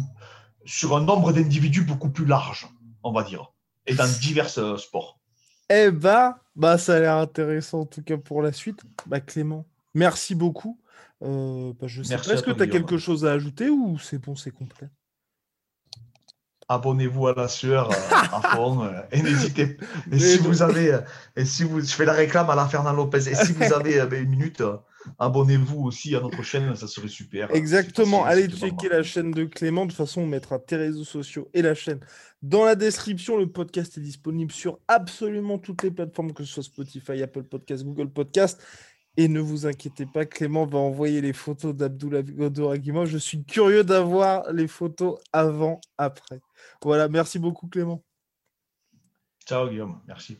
sur un nombre d'individus beaucoup plus large, on va dire, et dans divers sports. Eh bah, bah, ça a l'air intéressant en tout cas pour la suite. Bah, Clément, merci beaucoup. Bah, je sais est-ce que tu as quelque chose à ajouter ou c'est bon, c'est complet? Abonnez-vous à la sueur euh, à fond euh, et n'hésitez. Et si vous avez, euh, et si vous, je fais la réclame à la Fernand Lopez. Et si vous avez euh, une minute, abonnez-vous aussi à notre chaîne, ça serait super. Exactement. Allez checker la chaîne de Clément. De toute façon, on mettra tes réseaux sociaux et la chaîne dans la description. Le podcast est disponible sur absolument toutes les plateformes, que ce soit Spotify, Apple Podcast, Google Podcast. Et ne vous inquiétez pas, Clément va envoyer les photos d'Abdullah Godoragima. Je suis curieux d'avoir les photos avant, après. Voilà, merci beaucoup, Clément. Ciao Guillaume, merci.